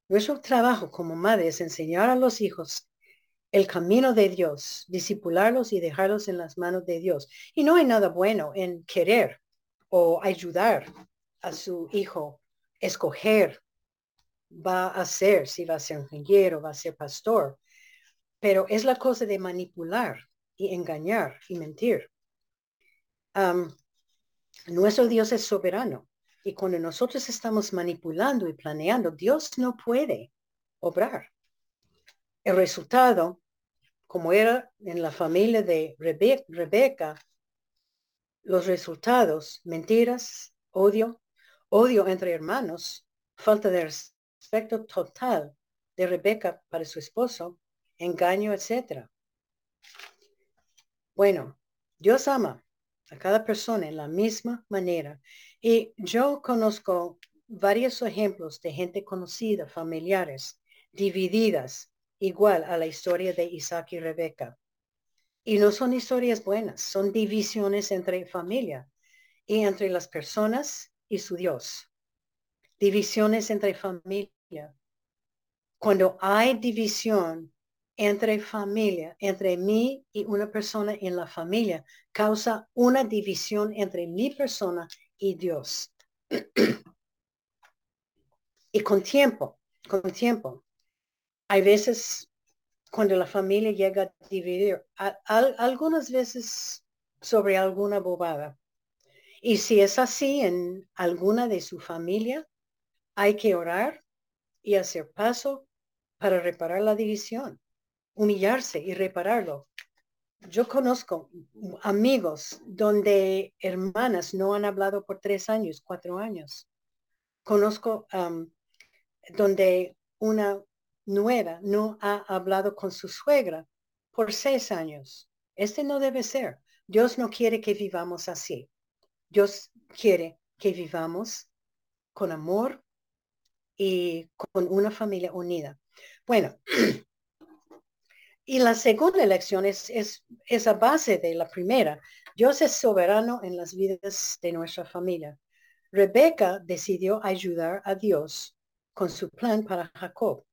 Nuestro trabajo como madre es enseñar a los hijos el camino de Dios, disipularlos y dejarlos en las manos de Dios. Y no hay nada bueno en querer o ayudar a su hijo escoger va a ser, si va a ser ingeniero, va a ser pastor. Pero es la cosa de manipular y engañar y mentir nuestro Dios es soberano. Y cuando nosotros estamos manipulando y planeando, Dios no puede obrar. El resultado, como era en la familia de Rebeca, los resultados, mentiras, odio, odio entre hermanos, falta de respeto total de Rebeca para su esposo, engaño, etc. Bueno, Dios ama, a cada persona en la misma manera. Y yo conozco varios ejemplos de gente conocida, familiares, divididas, igual a la historia de Isaac y Rebeca. Y no son historias buenas, son divisiones entre familia y entre las personas y su Dios. Divisiones entre familia. Cuando hay división, entre familia, entre mí y una persona en la familia, causa una división entre mi persona y Dios. y con tiempo, con tiempo, hay veces cuando la familia llega a dividir, algunas veces sobre alguna bobada. Y si es así en alguna de su familia, hay que orar y hacer paso para reparar la división humillarse y repararlo. Yo conozco amigos donde hermanas no han hablado por tres años, cuatro años. Conozco donde una nuera no ha hablado con su suegra por seis años. Este no debe ser. Dios no quiere que vivamos así. Dios quiere que vivamos con amor y con una familia unida. Bueno, Y la segunda elección es, es esa base de la primera. Dios es soberano en las vidas de nuestra familia. Rebeca decidió ayudar a Dios con su plan para Jacob.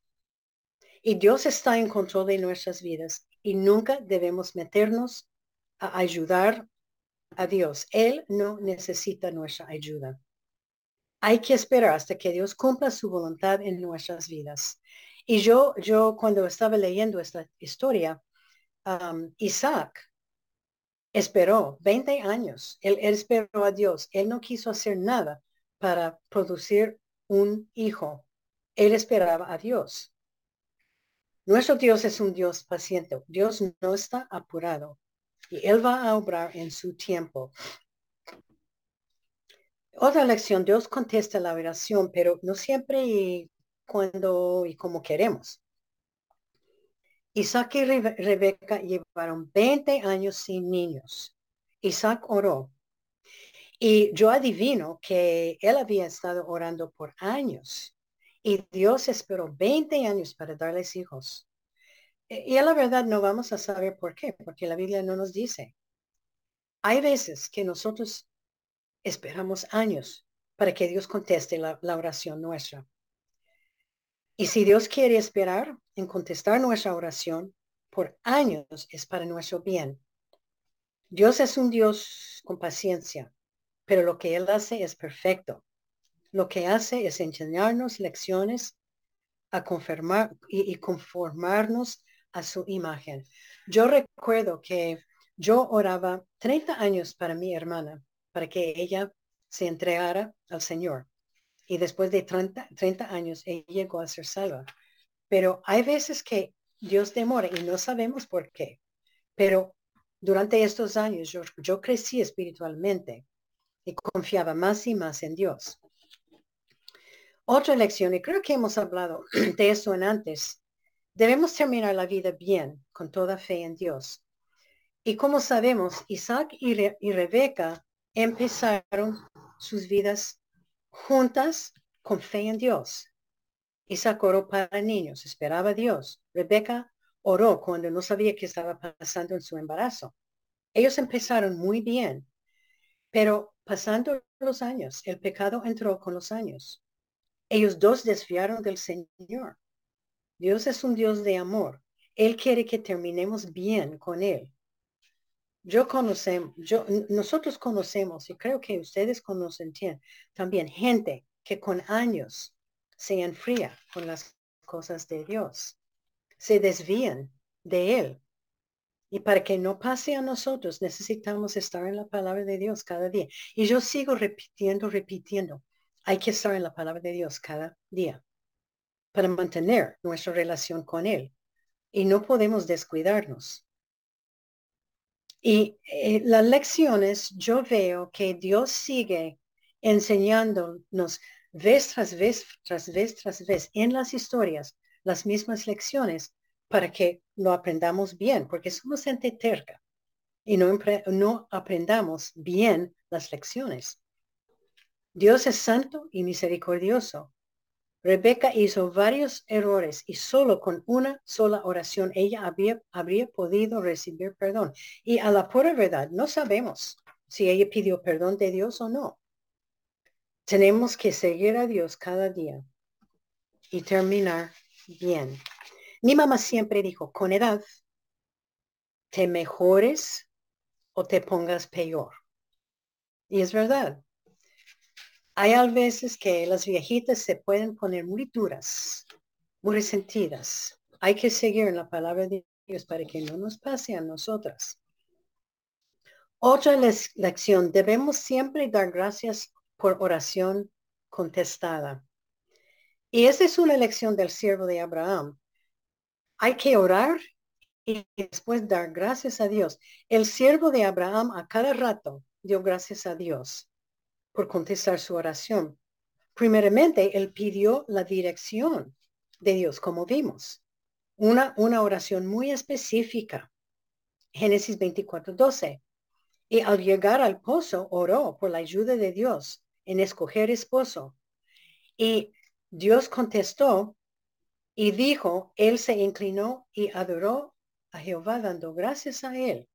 Y Dios está en control de nuestras vidas y nunca debemos meternos a ayudar a Dios. Él no necesita nuestra ayuda. Hay que esperar hasta que Dios cumpla su voluntad en nuestras vidas. Y yo, yo cuando estaba leyendo esta historia, Isaac esperó 20 años. Él, él, esperó a Dios. Él no quiso hacer nada para producir un hijo. Él esperaba a Dios. Nuestro Dios es un Dios paciente. Dios no está apurado y Él va a obrar en su tiempo. Otra lección, Dios contesta la oración, pero no siempre cuando y como queremos. Isaac y Rebeca llevaron 20 años sin niños. Isaac oró. Y yo adivino que él había estado orando por años. Y Dios esperó 20 años para darles hijos. E, y a la verdad no vamos a saber por qué, porque la Biblia no nos dice. Hay veces que nosotros esperamos años para que Dios conteste la oración nuestra. Y si Dios quiere esperar en contestar nuestra oración por años, es para nuestro bien. Dios es un Dios con paciencia, pero lo que Él hace es perfecto. Lo que hace es enseñarnos lecciones a confirmar y conformarnos a su imagen. Yo recuerdo que yo oraba 30 años para mi hermana, para que ella se entregara al Señor y después de 30, 30 años ella llegó a ser salva. Pero hay veces que Dios demora y no sabemos por qué. Pero durante estos años yo, yo crecí espiritualmente y confiaba más y más en Dios. Otra lección, y creo que hemos hablado de eso en antes, debemos terminar la vida bien, con toda fe en Dios. Y como sabemos, Isaac y, Rebeca empezaron sus vidas juntas con fe en Dios. Isaac oró para niños, esperaba a Dios. Rebeca oró cuando no sabía qué estaba pasando en su embarazo. Ellos empezaron muy bien, pero pasando los años, el pecado entró con los años. Ellos dos desviaron del Señor. Dios es un Dios de amor. Él quiere que terminemos bien con Él. Yo conocemos, yo, nosotros conocemos y creo que ustedes conocen también gente que con años se enfría con las cosas de Dios. Se desvían de Él. Y para que no pase a nosotros, necesitamos estar en la palabra de Dios cada día. Y yo sigo repitiendo, repitiendo. Hay que estar en la palabra de Dios cada día para mantener nuestra relación con Él. Y no podemos descuidarnos. Y eh, las lecciones, yo veo que Dios sigue enseñándonos vez tras vez, tras vez, tras vez, en las historias, las mismas lecciones para que lo aprendamos bien, porque somos gente terca y no, no aprendamos bien las lecciones. Dios es santo y misericordioso. Rebeca hizo varios errores y solo con una sola oración ella había, habría podido recibir perdón. Y a la pura verdad, no sabemos si ella pidió perdón de Dios o no. Tenemos que seguir a Dios cada día y terminar bien. Mi mamá siempre dijo, con edad, te mejores o te pongas peor. Y es verdad. Hay a veces que las viejitas se pueden poner muy duras, muy resentidas. Hay que seguir en la palabra de Dios para que no nos pase a nosotras. Otra lección, debemos siempre dar gracias por oración contestada. Y esa es una lección del siervo de Abraham. Hay que orar y después dar gracias a Dios. El siervo de Abraham a cada rato dio gracias a Dios por contestar su oración. Primeramente, él pidió la dirección de Dios, como vimos. Una, una oración muy específica. Génesis 24, 12. Y al llegar al pozo, oró por la ayuda de Dios en escoger esposo. Y Dios contestó y dijo, él se inclinó y adoró a Jehová dando gracias a él.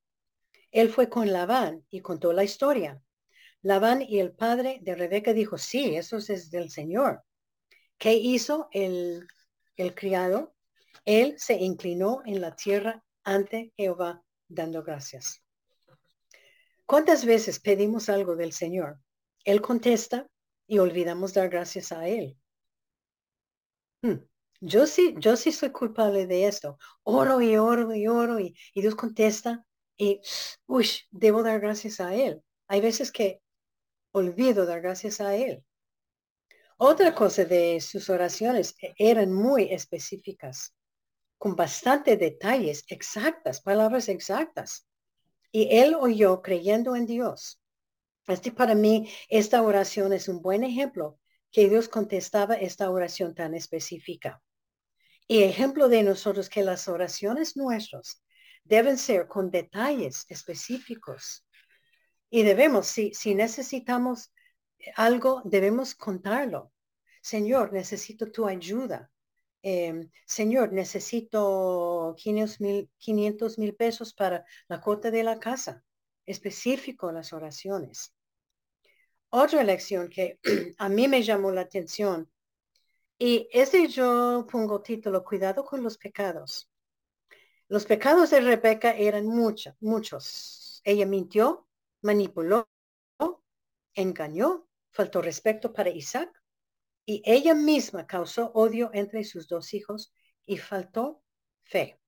Él fue con Labán y contó la historia. Labán y el padre de Rebeca dijo, sí, eso es del Señor. ¿Qué hizo el, el criado? Él se inclinó en la tierra ante Jehová dando gracias. ¿Cuántas veces pedimos algo del Señor él contesta y olvidamos dar gracias a Él. Hmm. Yo sí, yo sí soy culpable de esto. Oro y oro y oro y, Dios contesta y, uy, debo dar gracias a Él. Hay veces que olvido dar gracias a Él. Otra cosa de sus oraciones e, eran muy específicas, con bastante detalles, exactas, palabras exactas. Y él oyó creyendo en Dios. Este para mí, esta oración es un buen ejemplo que Dios contestaba esta oración tan específica. Y ejemplo de nosotros que las oraciones nuestras deben ser con detalles específicos. Y debemos, si, si necesitamos algo, debemos contarlo. Señor, necesito tu ayuda. Em, señor, necesito 500 mil, 500 mil pesos para la cuota de la casa. Específico las oraciones. Otra lección que a mí me llamó la atención y ese yo pongo título, cuidado con los pecados. Los pecados de Rebeca eran muchos, muchos. Ella mintió, manipuló, engañó, faltó respeto para Isaac y ella misma causó odio entre sus dos hijos y faltó fe.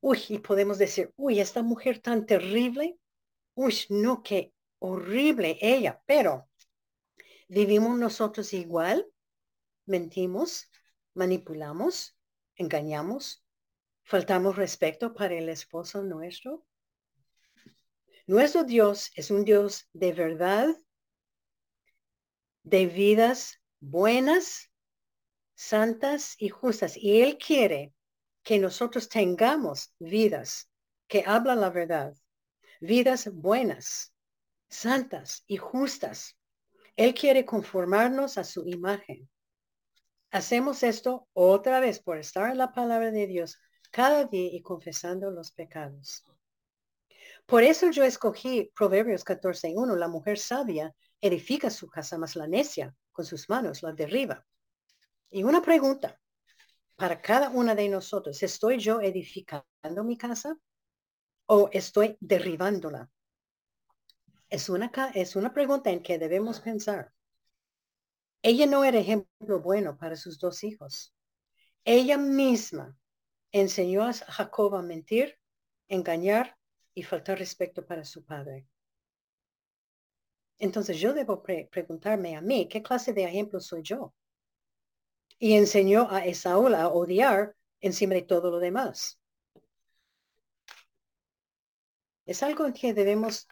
Uy, y podemos decir, uy, esta mujer tan terrible, uy, no, que horrible ella, pero vivimos nosotros igual, mentimos, manipulamos, engañamos, faltamos respeto para el esposo nuestro. Nuestro Dios es un Dios de verdad, de vidas buenas, santas y justas. Y Él quiere que nosotros tengamos vidas que hablan la verdad, vidas buenas, santas y justas. Él quiere conformarnos a su imagen. Hacemos esto otra vez por estar en la palabra de Dios cada día y confesando los pecados. Por eso yo escogí Proverbios 14.1. La mujer sabia edifica su casa, más la necia con sus manos la derriba. Y una pregunta para cada una de nosotros. ¿Estoy yo edificando mi casa o estoy derribándola? Es una, es una pregunta en que debemos pensar. Ella no era ejemplo bueno para sus dos hijos. Ella misma enseñó a Jacob a mentir, engañar y faltar respeto para su padre. Entonces yo debo preguntarme a mí, ¿qué clase de ejemplo soy yo? Y enseñó a Esaú a odiar encima de todo lo demás. Es algo que debemos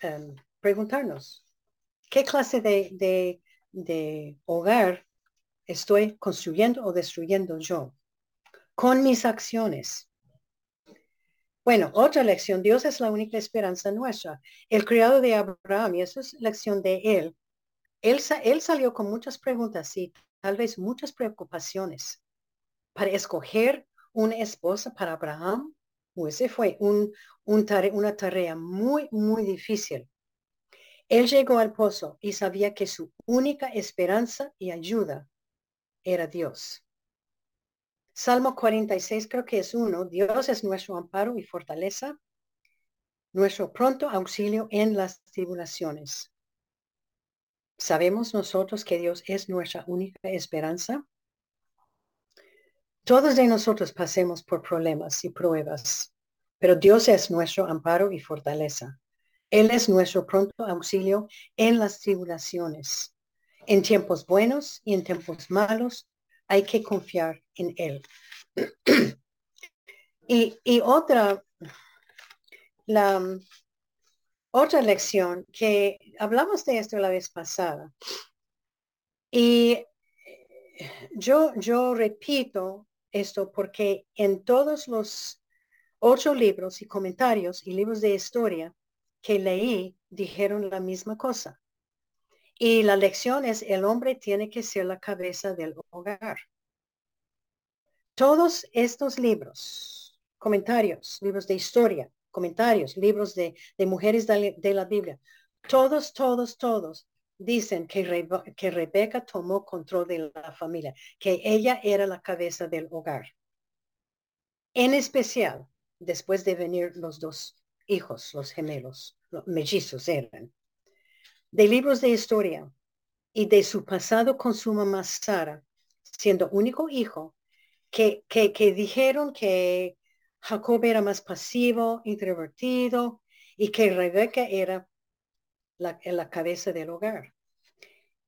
em, preguntarnos. ¿Qué clase de de hogar estoy construyendo o destruyendo yo con mis acciones. Bueno, otra lección. Dios es la única esperanza nuestra. El criado de Abraham, y esa es lección de él, él, él salió con muchas preguntas y tal vez muchas preocupaciones para escoger una esposa para Abraham. Ese fue un, una tarea muy, muy difícil. Él llegó al pozo y sabía que su única esperanza y ayuda era Dios. Salmo 46 creo que es uno. Dios es nuestro amparo y fortaleza, nuestro pronto auxilio en las tribulaciones. ¿Sabemos nosotros que Dios es nuestra única esperanza? Todos de nosotros pasemos por problemas y pruebas, pero Dios es nuestro amparo y fortaleza. Él es nuestro pronto auxilio en las tribulaciones. En tiempos buenos y en tiempos malos hay que confiar en Él. y, otra, la otra lección que hablamos de esto la vez pasada. Y yo, yo repito esto porque en todos los ocho libros y comentarios y libros de historia, que leí dijeron la misma cosa. Y la lección es el hombre tiene que ser la cabeza del hogar. Todos estos libros, comentarios, libros de historia, comentarios, libros de, mujeres de, la Biblia, todos, todos, todos dicen que, que Rebeca tomó control de la familia, que ella era la cabeza del hogar. En especial, después de venir los dos hijos, los gemelos, los mellizos eran, de libros de historia y de su pasado con su mamá Sara, siendo único hijo, que, que, que dijeron que Jacob era más pasivo, introvertido y que Rebeca era la, la cabeza del hogar.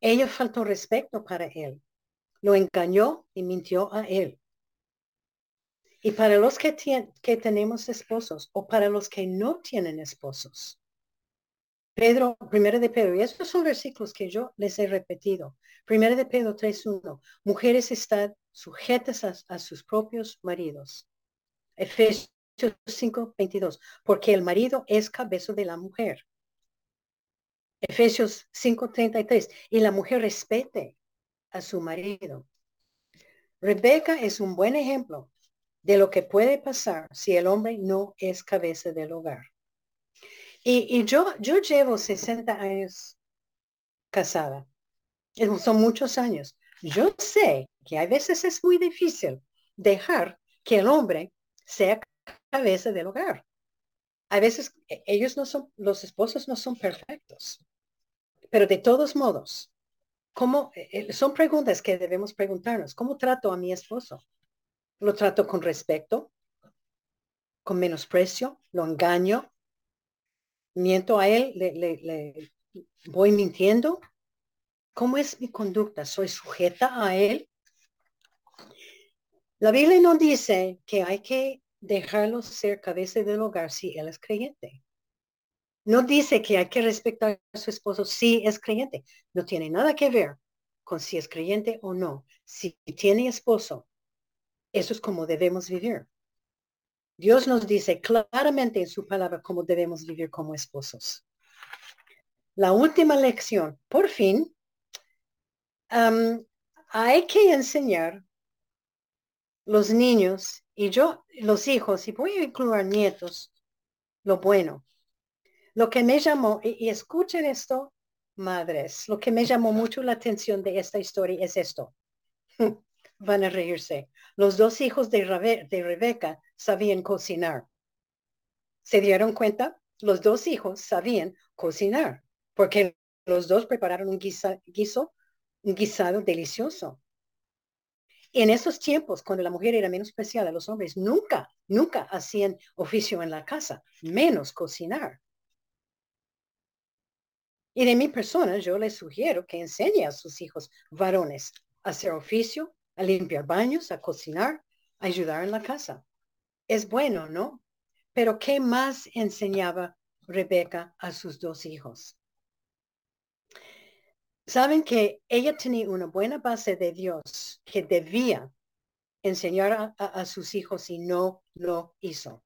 Ella faltó respeto para él, lo engañó y mintió a él. Y para los que, que tenemos esposos o para los que no tienen esposos, Pedro, primero de Pedro, y estos son versículos que yo les he repetido. Primero de Pedro 3.1, mujeres están sujetas a, sus propios maridos. Efesios 5.22, porque el marido es cabeza de la mujer. Efesios 5.33, y la mujer respete a su marido. Rebeca es un buen ejemplo de lo que puede pasar si el hombre no es cabeza del hogar. Y, yo, yo llevo 60 años casada. Son muchos años. Yo sé que a veces es muy difícil dejar que el hombre sea cabeza del hogar. A veces e, ellos no son, los esposos no son perfectos. Pero de todos modos, ¿cómo, e, e, son preguntas que debemos preguntarnos. ¿Cómo trato a mi esposo? lo trato con respeto, con menosprecio, lo engaño, miento a él, le, voy mintiendo. ¿Cómo es mi conducta? ¿Soy sujeta a él? La Biblia no dice que hay que dejarlo ser cabeza del hogar si él es creyente. No dice que hay que respetar a su esposo si es creyente. No tiene nada que ver con si es creyente o no. Si tiene esposo, eso es como debemos vivir. Dios nos dice claramente en su palabra cómo debemos vivir como esposos. La última lección, por fin, hay que enseñar los niños y yo, los hijos, y voy a incluir nietos, lo bueno. Lo que me llamó, y, escuchen esto, madres, lo que me llamó mucho la atención de esta historia es esto. Van a reírse. Los dos hijos de, de Rebeca sabían cocinar. ¿Se dieron cuenta? Los dos hijos sabían cocinar porque los dos prepararon un guiso, un guisado delicioso. En esos tiempos, cuando la mujer era menos especial a los hombres, nunca, nunca hacían oficio en la casa, menos cocinar. Y de mi persona, yo les sugiero que enseñe a sus hijos varones a hacer oficio, a limpiar baños, a cocinar, a ayudar en la casa. Es bueno, ¿no? Pero ¿qué más enseñaba Rebeca a sus dos hijos? Saben que ella tenía una buena base de Dios que debía enseñar a, sus hijos y no lo hizo.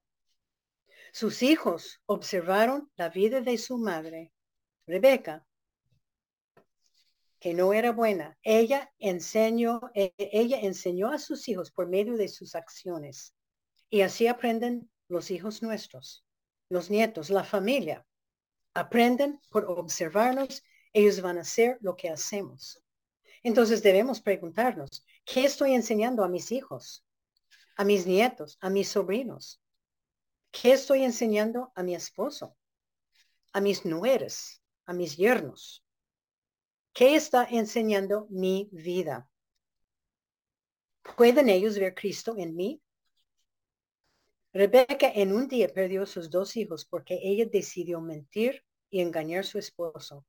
Sus hijos observaron la vida de su madre, Rebeca, que no era buena. Ella enseñó, e, ella enseñó a sus hijos por medio de sus acciones. Y así aprenden los hijos nuestros, los nietos, la familia. Aprenden por observarnos ellos van a hacer lo que hacemos. Entonces debemos preguntarnos, ¿qué estoy enseñando a mis hijos, a mis nietos, a mis sobrinos? ¿Qué estoy enseñando a mi esposo, a mis nueras, a mis yernos? ¿Qué está enseñando mi vida? ¿Pueden ellos ver Cristo en mí? Rebeca en un día perdió sus dos hijos porque ella decidió mentir y engañar a su esposo.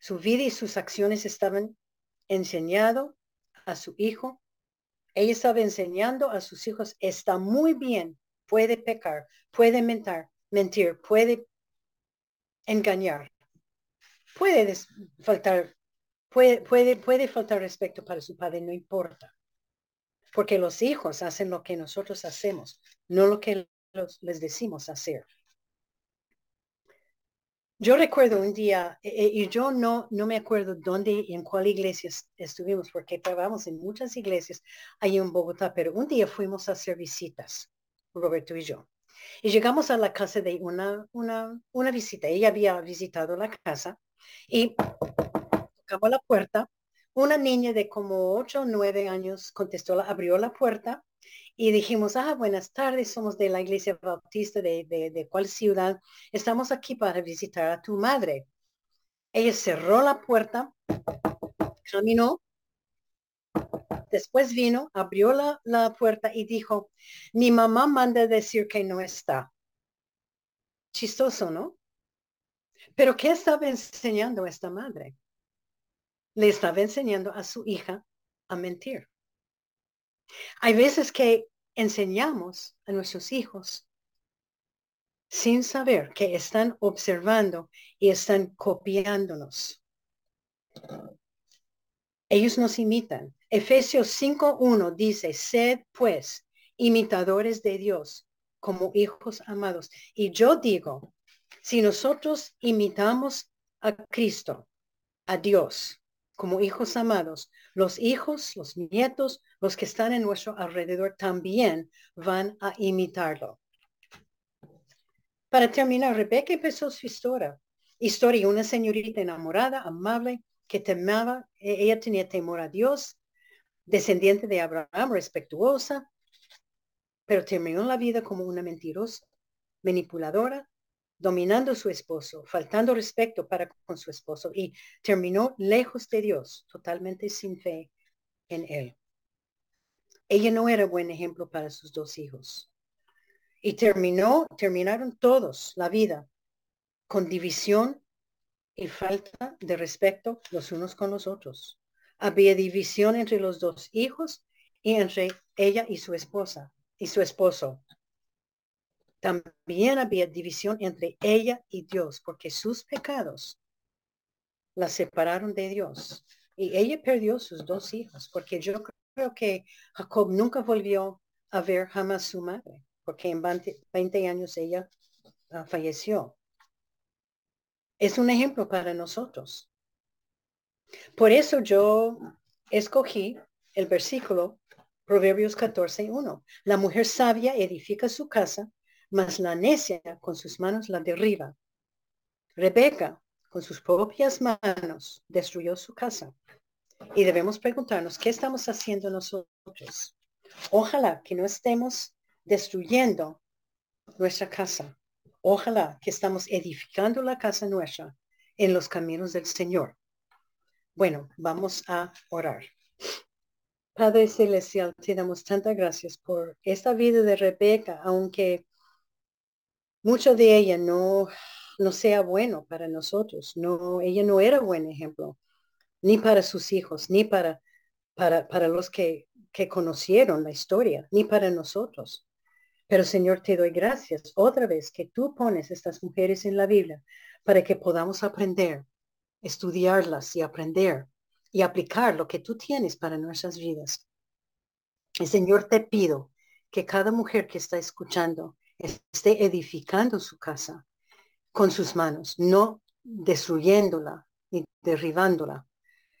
Su vida y sus acciones estaban enseñando a su hijo. Ella estaba enseñando a sus hijos, está muy bien, puede pecar, puede mentir, mentir, puede engañar, puede faltar, puede, puede, puede faltar respeto para su padre, no importa. Porque los hijos hacen lo que nosotros hacemos, no lo que les decimos hacer. Yo recuerdo un día, eh, eh, y yo no, no me acuerdo dónde y en cuál iglesia estuvimos, porque trabajamos en muchas iglesias ahí en Bogotá, pero un día fuimos a hacer visitas, Roberto y yo. Y llegamos a la casa de una, una, una visita. Ella había visitado la casa y tocamos la puerta. Una niña de como ocho o nueve años contestó, abrió la puerta y dijimos, ah, buenas tardes, somos de la Iglesia Bautista de, de, de cuál ciudad. Estamos aquí para visitar a tu madre. Ella cerró la puerta, caminó, después vino, abrió la, la puerta y dijo, mi mamá manda decir que no está. Chistoso, ¿no? Pero ¿qué estaba enseñando esta madre? Le estaba enseñando a su hija a mentir. Hay veces que enseñamos a nuestros hijos sin saber que están observando y están copiándonos. Ellos nos imitan. Efesios 5.1 dice, sed pues imitadores de Dios como hijos amados. Y yo digo, si nosotros imitamos a Cristo, a Dios, como hijos amados, los hijos, los nietos, los que están en nuestro alrededor también van a imitarlo. Para terminar, Rebeca empezó su historia. Historia, una señorita enamorada, amable, que temaba, e-, ella tenía temor a Dios, descendiente de Abraham, respetuosa, pero terminó la vida como una mentirosa, manipuladora, dominando a su esposo, faltando respeto para con su esposo y terminó lejos de Dios, totalmente sin fe en él. Ella no era buen ejemplo para sus dos hijos. Y terminó, terminaron todos la vida con división y falta de respeto los unos con los otros. Había división entre los dos hijos y entre ella y su esposa y su esposo. También había división entre ella y Dios, porque sus pecados la separaron de Dios. Y ella perdió sus dos hijos, porque yo creo que Jacob nunca volvió a ver jamás su madre, porque en 20, años ella ah, falleció. Es un ejemplo para nosotros. Por eso yo escogí el versículo Proverbios 14, 1. La mujer sabia edifica su casa, mas la necia con sus manos la derriba. Rebeca, con sus propias manos, destruyó su casa. Y debemos preguntarnos, ¿qué estamos haciendo nosotros? Ojalá que no estemos destruyendo nuestra casa. Ojalá que estamos edificando la casa nuestra en los caminos del Señor. Bueno, vamos a orar. Padre Celestial, te damos tantas gracias por esta vida de Rebeca, aunque mucho de ella no, no sea bueno para nosotros. No, ella no era buen ejemplo, ni para sus hijos, ni para, para, para los que, que conocieron la historia, ni para nosotros. Pero Señor, te doy gracias otra vez que tú pones estas mujeres en la Biblia para que podamos aprender, estudiarlas y aprender y aplicar lo que tú tienes para nuestras vidas. El Señor te pido que cada mujer que está escuchando esté edificando su casa con sus manos, no destruyéndola ni derribándola.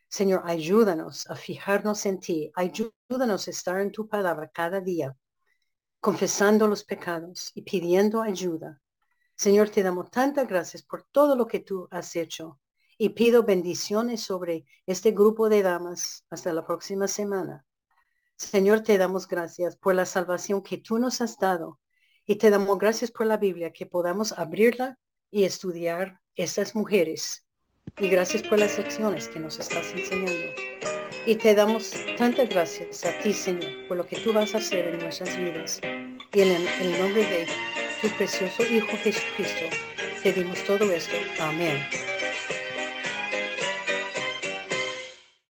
Señor, ayúdanos a fijarnos en ti, ayúdanos a estar en tu palabra cada día, confesando los pecados y pidiendo ayuda. Señor, te damos tantas gracias por todo lo que tú has hecho y pido bendiciones sobre este grupo de damas hasta la próxima semana. Señor, te damos gracias por la salvación que tú nos has dado y te damos gracias por la Biblia que podamos abrirla y estudiar estas mujeres. Y gracias por las lecciones que nos estás enseñando. Y te damos tantas gracias a ti, Señor, por lo que tú vas a hacer en nuestras vidas. Y en el, nombre de tu precioso Hijo Jesucristo, te dimos todo esto. Amén.